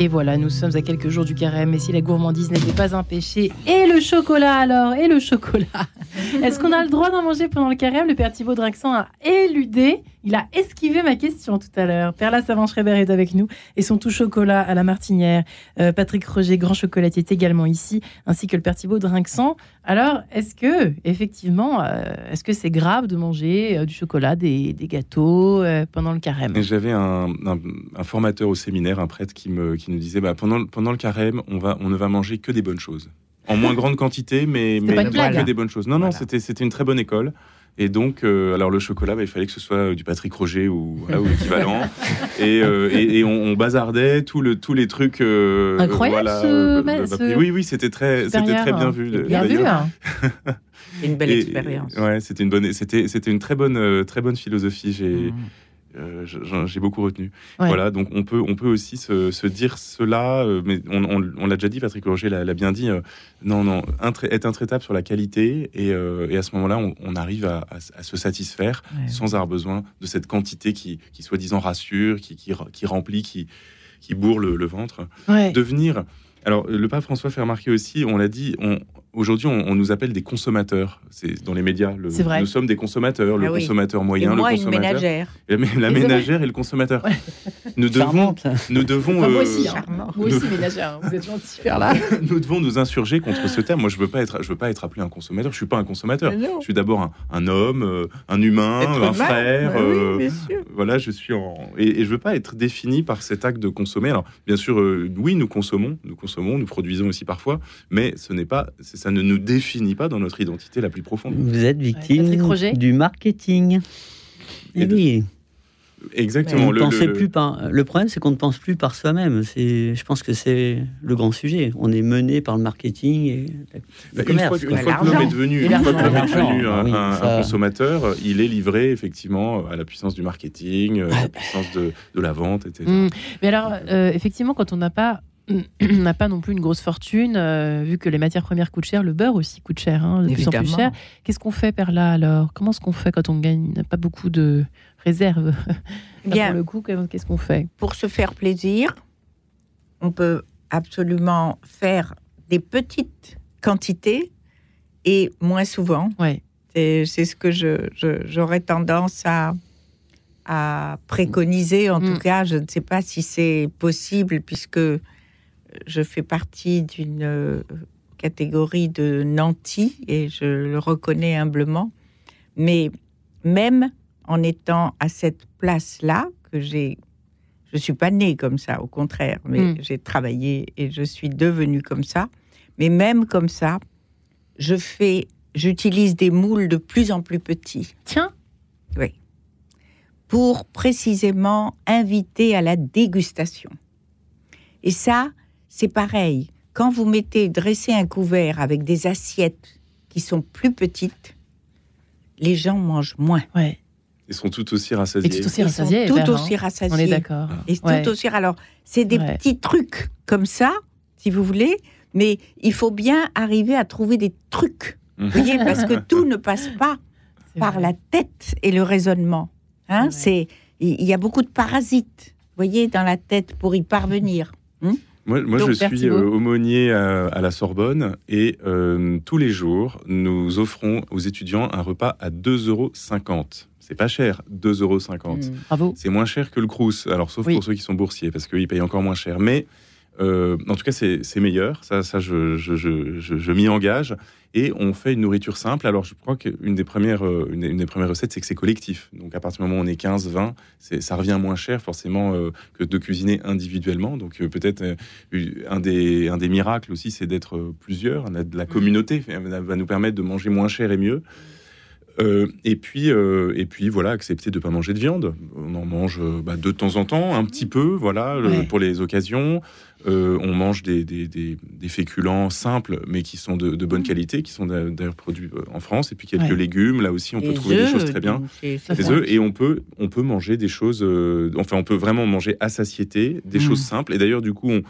Et voilà, nous sommes à quelques jours du carême. Et si la gourmandise n'était pas un péché, et le chocolat alors Et le chocolat? Est-ce qu'on a le droit d'en manger pendant le carême? Le père Thibaut Drinxan a éludé, il a esquivé ma question tout à l'heure. Perla Savant-Schreiber est avec nous et son tout chocolat à la martinière. Euh, Patrick Roger, grand chocolatier, est également ici, ainsi que le père Thibaut Drinxan. Alors, est-ce que, effectivement, euh, est-ce que c'est grave de manger euh, du chocolat, des, des gâteaux pendant le carême? J'avais un, formateur au séminaire, un prêtre, qui, me, qui nous disait bah, pendant, pendant le carême, on, va, on ne va manger que des bonnes choses. En moins grande quantité, mais, mais que des bonnes choses. Non, non, Voilà. c'était c'était une très bonne école. Et donc, euh, alors le chocolat, bah, il fallait que ce soit euh, du Patrick Roger ou, voilà, ou l'équivalent. et, euh, et, et on, on bazardait tout le, tous les trucs. euh, Incroyable, voilà, ce- euh, bah, ce Oui, oui, c'était très, c'était très bien hein. vu. Bien vu, hein. Une belle Et- expérience. Ouais, c'était une bonne, c'était, c'était une très bonne, très bonne philosophie. J'ai, Mhm. Euh, j'ai beaucoup retenu. Ouais. Voilà, donc on peut, on peut aussi se, se dire cela, euh, mais on, on- on l'a déjà dit, Patrick Roger l'a, l'a bien dit. euh, non, non, intra- être intraitable sur la qualité, et, euh, et à ce moment-là, on, on arrive à, à- à se satisfaire Ouais. sans avoir besoin de cette quantité qui, qui soi-disant rassure, qui, qui, qui remplit, qui, qui bourre le, le ventre. Ouais. Devenir. Alors, le pape François fait remarquer aussi, on l'a dit, on, aujourd'hui, on, on nous appelle des consommateurs. C'est dans les médias. le- vrai. Nous sommes des consommateurs, le Ah oui. consommateur Et moyen, moi, le une consommateur. ménagère. La, la ménagère et le consommateur. Ouais. Nous devons, Charmante. nous devons, Enfin, moi euh, aussi, hein. Charmant. Moi aussi, ménagère, vous êtes gentil faire là. nous devons nous insurger contre ce terme. Moi, je veux pas être, je veux pas être appelé un consommateur. Je suis pas un consommateur. Je suis d'abord un, un homme, euh, un humain, Être un humain. frère. Bah oui, euh, voilà, je suis en et, et je veux pas être défini par cet acte de consommer. Alors, bien sûr, euh, oui, nous consommons, nous consommons, nous produisons aussi parfois, mais ce n'est pas, c'est- ça ne nous définit pas dans notre identité la plus profonde. Vous êtes victime du marketing. Et Eh de- oui, Exactement. on le- le- plus par. Le problème, c'est qu'on ne pense plus par soi-même. C'est, je pense que c'est le grand sujet. On est mené par le marketing et Bah, le une commerce. fois, une fois que L'argent. l'homme est devenu, Et une fois que l'homme est l'argent. devenu un, oui, consommateur, il est livré effectivement à la puissance du marketing, euh, à la puissance de, de la vente, etc. Mm. Mais alors, euh, effectivement, quand on n'a pas n'a pas non plus une grosse fortune, euh, vu que les matières premières coûtent cher, le beurre aussi coûte cher, hein, de plus en plus cher. Qu'est-ce qu'on fait par là alors? Comment est-ce qu'on fait quand on gagne? Pas beaucoup de réserves Bien. Pour le coup, qu'est-ce qu'on fait? Pour se faire plaisir, on peut absolument faire des petites quantités et moins souvent. Ouais. C'est ce que je- je- j'aurais tendance à, à préconiser. En Mm. tout cas, je ne sais pas si c'est possible puisque je fais partie d'une euh, catégorie de nantis et je le reconnais humblement. Mais même en étant à cette place-là, que j'ai, je suis pas née comme ça, au contraire, mais Mm. j'ai travaillé et je suis devenue comme ça. Mais même comme ça, je fais, j'utilise des moules de plus en plus petits Tiens, pour précisément inviter à la dégustation. Et ça, c'est pareil. Quand vous mettez, dressez un couvert avec des assiettes qui sont plus petites, les gens mangent moins. ouais. Ils sont tout aussi Et rassasiés. tout aussi Ils rassasié. sont tout aussi hein. rassasiés. On est d'accord. Et tout Ouais. aussi. Alors, c'est des Ouais. petits trucs comme ça, si vous voulez, mais il faut bien arriver à trouver des trucs. Vous voyez, parce que tout ne passe pas par vrai. la tête et le raisonnement. Hein, C'est il y a beaucoup de parasites, vous voyez, dans la tête pour y parvenir. Moi, moi Donc, je suis euh, aumônier à, à la Sorbonne et euh, tous les jours, nous offrons aux étudiants un repas à 2,50 euros. C'est pas cher, 2,50 euros. Mm. Bravo. C'est moins cher que le Crous, alors sauf Oui. pour ceux qui sont boursiers, parce qu'ils payent encore moins cher. Mais Euh, en tout cas, c'est meilleur. Ça, ça je, je, je, je- je m'y engage. Et on fait une nourriture simple. Alors, je crois qu'une des premières, euh, une, des- une des premières recettes, c'est que c'est collectif. Donc, à partir du moment où on est 15, 20, c'est- ça revient moins cher forcément euh, que de cuisiner individuellement. Donc, euh, peut-être un, des, un des miracles aussi, c'est d'être plusieurs. On a de la communauté va va nous permettre de manger moins cher et mieux. Euh, et puis, euh, et puis voilà, accepter de ne pas manger de viande. On en mange euh, bah, de temps en temps, un petit peu, voilà, le- pour les occasions. Euh, on mange des, des, des- des féculents simples, mais qui sont de, de bonne qualité, qui sont d'a- d'ailleurs produits en France. Et puis quelques Ouais. légumes, là aussi, on peut trouver des choses très bien. Des œufs, et on peut, on peut manger des choses, enfin, on peut vraiment manger à satiété, des Mm. choses simples. Et d'ailleurs, du coup, on,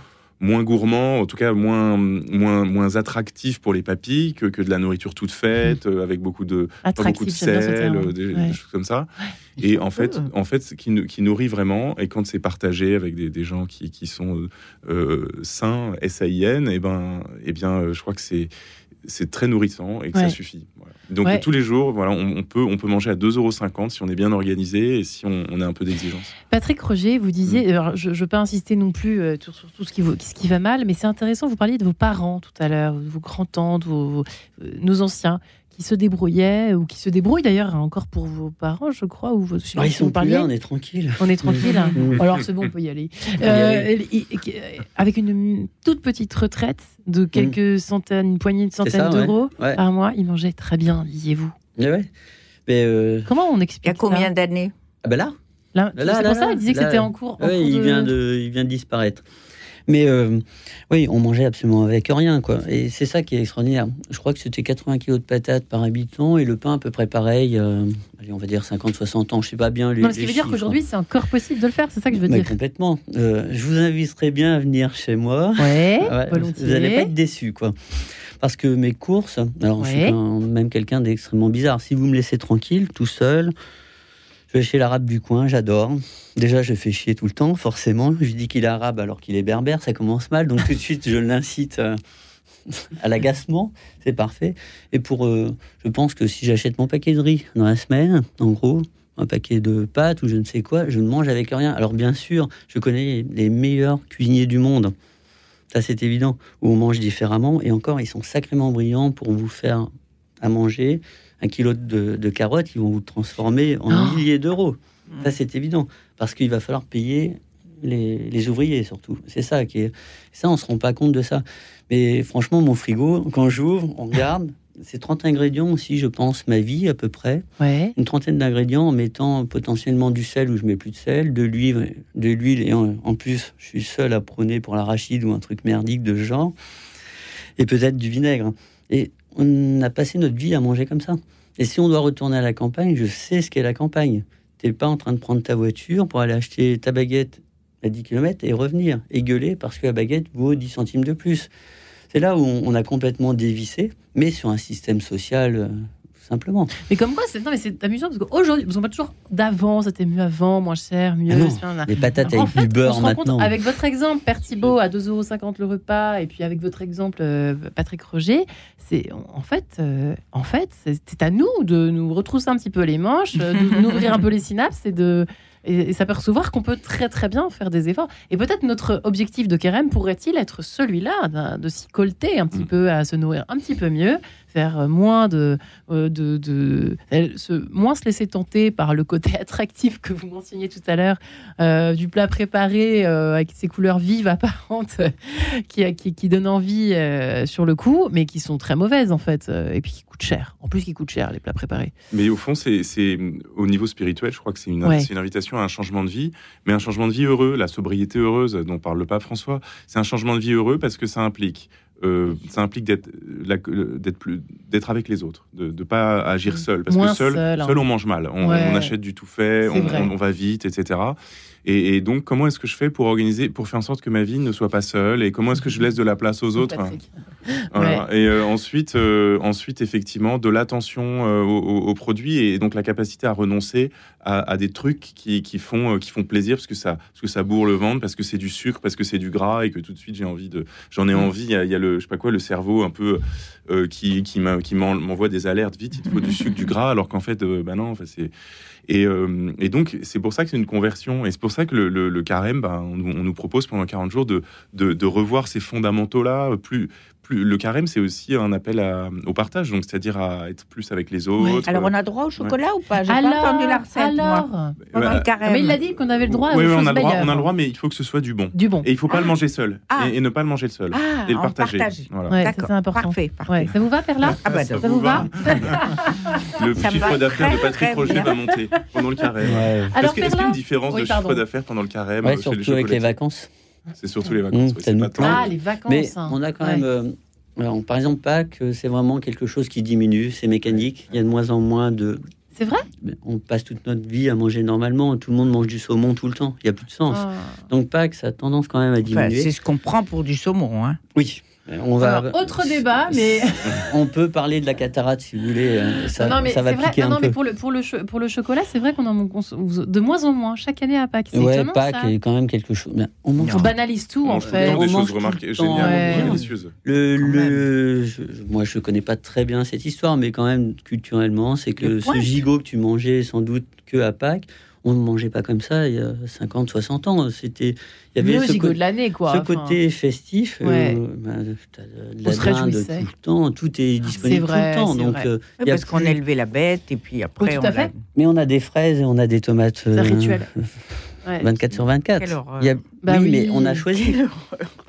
moins gourmand, en tout cas moins, moins, moins attractif pour les papilles que, que de la nourriture toute faite, euh, avec beaucoup de, pas beaucoup de bien sel, euh, des, Ouais. des choses comme ça. Et en fait, peu. en fait, ce qui, qui nourrit vraiment, et quand c'est partagé avec des, des gens qui, qui sont euh, sains, S-A-I-N, et ben, et bien, euh, je crois que c'est c'est très nourrissant et que Ouais. ça suffit. Voilà. Donc Ouais. tous les jours, voilà, on, on peut on peut manger à 2,50€ si on est bien organisé et si on, on a un peu d'exigence. Patrick Roger, vous disiez, Mm. alors je ne veux pas insister non plus euh, sur, sur tout ce qui, vous- ce qui va mal, mais c'est intéressant, vous parliez de vos parents tout à l'heure, de vos grands-tantes, vos- vos- euh, nos anciens, qui se débrouillaient, ou qui se débrouillent d'ailleurs encore pour vos parents, je crois, ou vos, pas Ah, ils sont parliez. là, on est tranquille. On est tranquille. hein. Mm. Alors c'est bon, on peut y aller. y Euh, aller. avec une toute petite retraite de quelques centaines, une poignée de Mm. Centaines ouais. d'euros Ouais. par mois, il mangeait très bien, disiez-vous. Ouais. Mais euh, Comment on Il y explique a combien d'années? Ah ben là, Là, Là, C'est là, pour ça il disait que c'était en cours. en cours il, de- vient de, il vient de disparaître. Mais euh, oui, on mangeait absolument avec rien, quoi. Et c'est ça qui est extraordinaire. Je crois que c'était 80 kilos de patates par habitant et le pain à peu près pareil. euh, allez, on va dire 50-60 ans. Je sais pas bien les. Non, ce qui veut dire qu'aujourd'hui, c'est encore possible de le faire, c'est ça que je veux dire. complètement. Euh, je vous inviterai bien à venir chez moi. Ouais, Ouais, volontiers. vous n'allez pas être déçus, quoi. Parce que mes courses, alors je suis quand même quelqu'un d'extrêmement bizarre. Si vous me laissez tranquille, tout seul, je vais chez l'arabe du coin, j'adore. Déjà, je fais chier tout le temps, forcément. Je dis qu'il est arabe alors qu'il est berbère, ça commence mal. Donc tout de suite, je l'incite euh, à l'agacement. C'est parfait. Et pour, euh, je pense que si j'achète mon paquet de riz dans la semaine, en gros, un paquet de pâtes ou je ne sais quoi, je ne mange avec rien. Alors bien sûr, je connais les meilleurs cuisiniers du monde. Ça, c'est évident. Où on mange différemment. Et encore, ils sont sacrément brillants pour vous faire à manger. Un kilo de, de carottes, ils vont vous transformer en Oh. milliers d'euros. Ça, c'est évident. Parce qu'il va falloir payer les, les ouvriers, surtout. C'est ça qui est. Ça, on ne se rend pas compte de ça. Mais franchement, mon frigo, quand j'ouvre, on regarde. C'est 30 ingrédients aussi, je pense, ma vie à peu près Ouais. une trentaine d'ingrédients en mettant potentiellement du sel où je mets plus de sel, de l'huile, de l'huile et en, en plus je suis seul à prôner pour l'arachide ou un truc merdique de ce genre et peut-être du vinaigre. Et on a passé notre vie à manger comme ça. Et si on doit retourner à la campagne, je sais ce qu'est la campagne. T'es pas en train de prendre ta voiture pour aller acheter ta baguette à 10 km et revenir et gueuler parce que la baguette vaut 10 centimes de plus. C'est là où on, on a complètement dévissé, mais sur un système social euh, tout simplement. Mais comme quoi, c'est non, mais c'est amusant parce qu'aujourd'hui, parce qu'on parle toujours d'avant, c'était mieux avant, moins cher, mieux. Ah non, Les patates En avec fait, du beurre on se rend compte maintenant. avec votre exemple, Père Thibault à 2,50€ le repas, et puis avec votre exemple, euh, Patrick Roger, c'est en fait, euh, en fait, c'est c'est à nous de nous retrousser un petit peu les manches, euh, de- d'ouvrir un peu les synapses et de et, s'apercevoir qu'on peut très très bien faire des efforts. Et peut-être notre objectif de Kerem pourrait-il être celui-là, de s'y colter un petit Mm. peu, à se nourrir un petit peu mieux, faire moins de, euh, de, de- se, moins se laisser tenter par le côté attractif que vous mentionniez tout à l'heure, euh, du plat préparé euh, avec ses couleurs vives apparentes qui, qui, qui donnent envie euh, sur le coup, mais qui sont très mauvaises en fait, et puis qui coûtent cher. En plus, qui coûtent cher les plats préparés. Mais au fond, c'est au niveau spirituel, je crois que c'est une, Ouais. c'est une invitation à un changement de vie, mais un changement de vie heureux, la sobriété heureuse dont parle le pape François. C'est un changement de vie heureux parce que ça implique, euh, ça implique d'être la- d'être plus d'être avec les autres, de ne pas agir seul, parce Moins que seul, seul, hein. seul on mange mal, on, Ouais. on achète du tout fait, on va vite, etc. Et, et donc, comment est-ce que je fais pour organiser, pour faire en sorte que ma vie ne soit pas seule, et comment est-ce que je laisse de la place aux autres. Et euh, ensuite, euh, ensuite, effectivement, de l'attention euh, aux, produits et donc la capacité à renoncer à, à des trucs qui, qui font, qui font plaisir parce que ça, parce que ça bourre le ventre, parce que c'est du sucre, parce que c'est du gras et que tout de suite j'ai envie de, j'en ai Mm. envie. Il y, a, il y a le, je sais pas quoi, le cerveau un peu qui, qui m'envoie des alertes vite, il te faut du sucre, du gras, alors qu'en fait, bah non, enfin, c'est. Et, euh, et donc, c'est pour ça que c'est une conversion. Et c'est pour ça que le, carême, bah, on, nous- propose pendant 40 jours de, de, de revoir ces fondamentaux-là. Plus, plus, le carême, c'est aussi un appel à- au partage, donc c'est-à-dire à être plus avec les autres. Alors, on a droit au chocolat ou pas? J'ai alors, pas entendu la recette, moi. alors. Pendant Ouais. le carême. Mais il l'a dit qu'on avait le droit à Oui, on a le droit, on a le droit, mais il faut que ce soit du bon. Du bon. Et il faut pas Ah. le manger seul. Ah. Et, et ne pas le manger seul. Ah, et le partager. partager. Voilà. Ouais, ça, D'accord, c'est important. Parfait, parfait. Ouais, ça vous va, Perla? Ah bah, Ça Ça vous va Le Ça chiffre d'affaires de Patrick Roger va monter pendant le carême. Est-ce qu'il y a une différence de chiffre d'affaires pendant le carême euh, surtout avec les vacances. C'est surtout les vacances. Mmh, nous pas tant- Ah, les vacances. Mais hein. on a quand Ouais. même. euh, alors, par exemple, Pâques, euh, c'est vraiment quelque chose qui diminue, c'est mécanique. Il y a de moins en moins de. C'est vrai? On passe toute notre vie à manger normalement. Tout le monde mange du saumon tout le temps. Il n'y a plus de sens. Ah. Donc Pâques, ça a tendance quand même à Enfin, diminuer. c'est ce qu'on prend pour du saumon. Hein. oui. On va. Alors, autre débat, mais On peut parler de la cataracte si vous voulez. euh, Ça, non, mais ça va c'est vrai. piquer non, un non, mais pour le pour le pour le chocolat, c'est vrai qu'on en consomme de moins en moins chaque année à Pâques. C'est Ouais, étonnant, Pâques ça. est quand même quelque chose. Mais on mange On banalise tout On en tout fait. temps On des choses tout remarquées, géniales, ouais. délicieuses. Le, le, je- moi, je connais pas très bien cette histoire, mais quand même, culturellement, c'est que Le ce gigot que tu mangeais sans doute que à Pâques, on ne mangeait pas comme ça il y a 50, 60 ans. C'était, il y avait Le ce, de l'année, quoi. ce enfin. côté festif. euh, Ouais. bah, t'as de On la dinde tout le temps, tout est disponible vrai, tout le temps. Donc, vrai. euh, Oui, y a parce qu'on plus- élevait la bête et puis après Oui, tout on à fait. Mais on a des fraises et on a des tomates. C'est un euh, rituel. Ouais. 24 sur 24. Quelle horreur. Il y a- Bah oui, oui. mais on a choisi.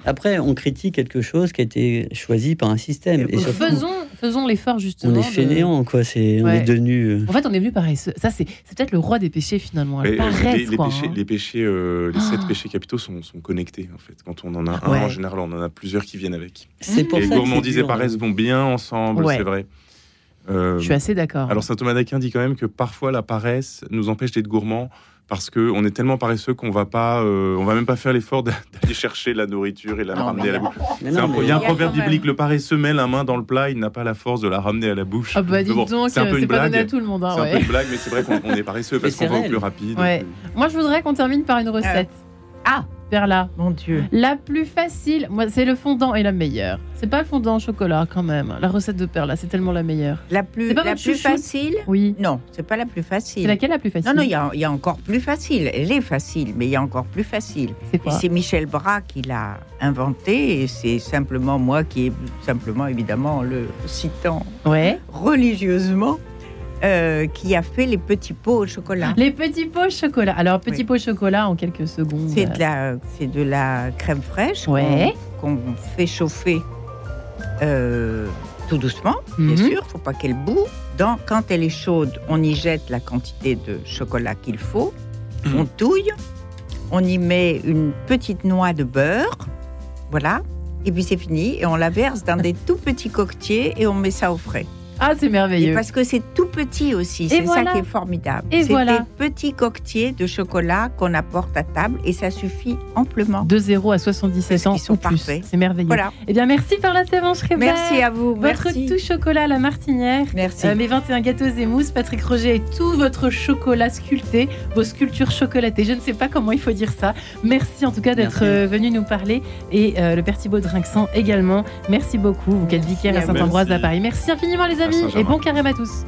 Après, on critique quelque chose qui a été choisi par un système. Et surtout, faisons faisons l'effort justement. on est de- fainéants, quoi. C'est, on est devenu. euh, En fait, on est venu paresseux. Ça, c'est c'est peut-être le roi des péchés finalement. Mais, euh, paresse, les, les quoi, péchés, hein. les, péchés, euh, les sept Ah. péchés capitaux sont, sont connectés en fait. Quand on en a un, Ouais. en général, on en a plusieurs qui viennent avec. C'est pour et ça que gourmandise c'est et paresse hein. vont bien ensemble, Ouais. c'est vrai. Euh, Je suis assez d'accord. alors saint Thomas d'Aquin dit quand même que parfois la paresse nous empêche d'être gourmands parce que on est tellement paresseux qu'on va pas, euh, on va même pas faire l'effort d'a- d'aller chercher la nourriture et la Non, ramener à la il y a- bouche. Il y a un proverbe biblique le paresseux met la main dans le plat, il n'a pas la force de la ramener à la bouche. Ah bah bon, donc, c'est un peu c'est une à blague. tout le monde. hein, C'est un peu une blague, mais c'est vrai qu'on on est paresseux parce qu'on va au plus rapide. Ouais. Moi, je voudrais qu'on termine par une recette. Ah Perla. Mon Dieu. La plus facile, moi, c'est le fondant et la meilleure. C'est pas le fondant au chocolat quand même. La recette de Perla, c'est tellement la meilleure. La plus, C'est pas la votre plus chouchou facile? Oui. Non, c'est pas la plus C'est facile. laquelle la plus facile? Non, non, il y, a- il y a encore plus facile. Elle est facile, mais il y a encore plus facile. C'est quoi? C'est Michel Bras qui l'a inventé et c'est simplement moi qui simplement évidemment le citant Ouais. religieusement euh, qui a fait les petits pots au chocolat. Les petits pots au chocolat. Alors, petit Oui. pot au chocolat en quelques secondes. C'est de la c'est de la crème fraîche Ouais. qu'on fait chauffer euh, tout doucement, bien Mhm. sûr, faut pas qu'elle boue. Dans, quand elle est chaude, on y jette la quantité de chocolat qu'il faut. Mhm. On touille, on y met une petite noix de beurre, voilà, et puis c'est fini. Et on la verse dans des tout petits coquetiers et on met ça au frais. Ah, c'est Et merveilleux. parce que c'est tout petit aussi, c'est voilà. ça qui est formidable. Et c'est voilà. des petits coquetiers de chocolat qu'on apporte à table et ça suffit amplement. De 0 à 77 Parce ans sont ou plus. C'est merveilleux. Voilà. Eh bien, merci par la séance Merci à vous. Votre merci. tout chocolat à la martinière. Merci. Euh, mes 21 gâteaux et mousses, Patrick Roger et tout votre chocolat sculpté, vos sculptures chocolatées. Je ne sais pas comment il faut dire ça. Merci en tout cas d'être euh, venu nous parler et euh, le Pertibaud de Rinxan également. Merci beaucoup, vous êtes vicaire à. Saint-Ambroise à. Paris. Merci infiniment les amis et bon carême à tous.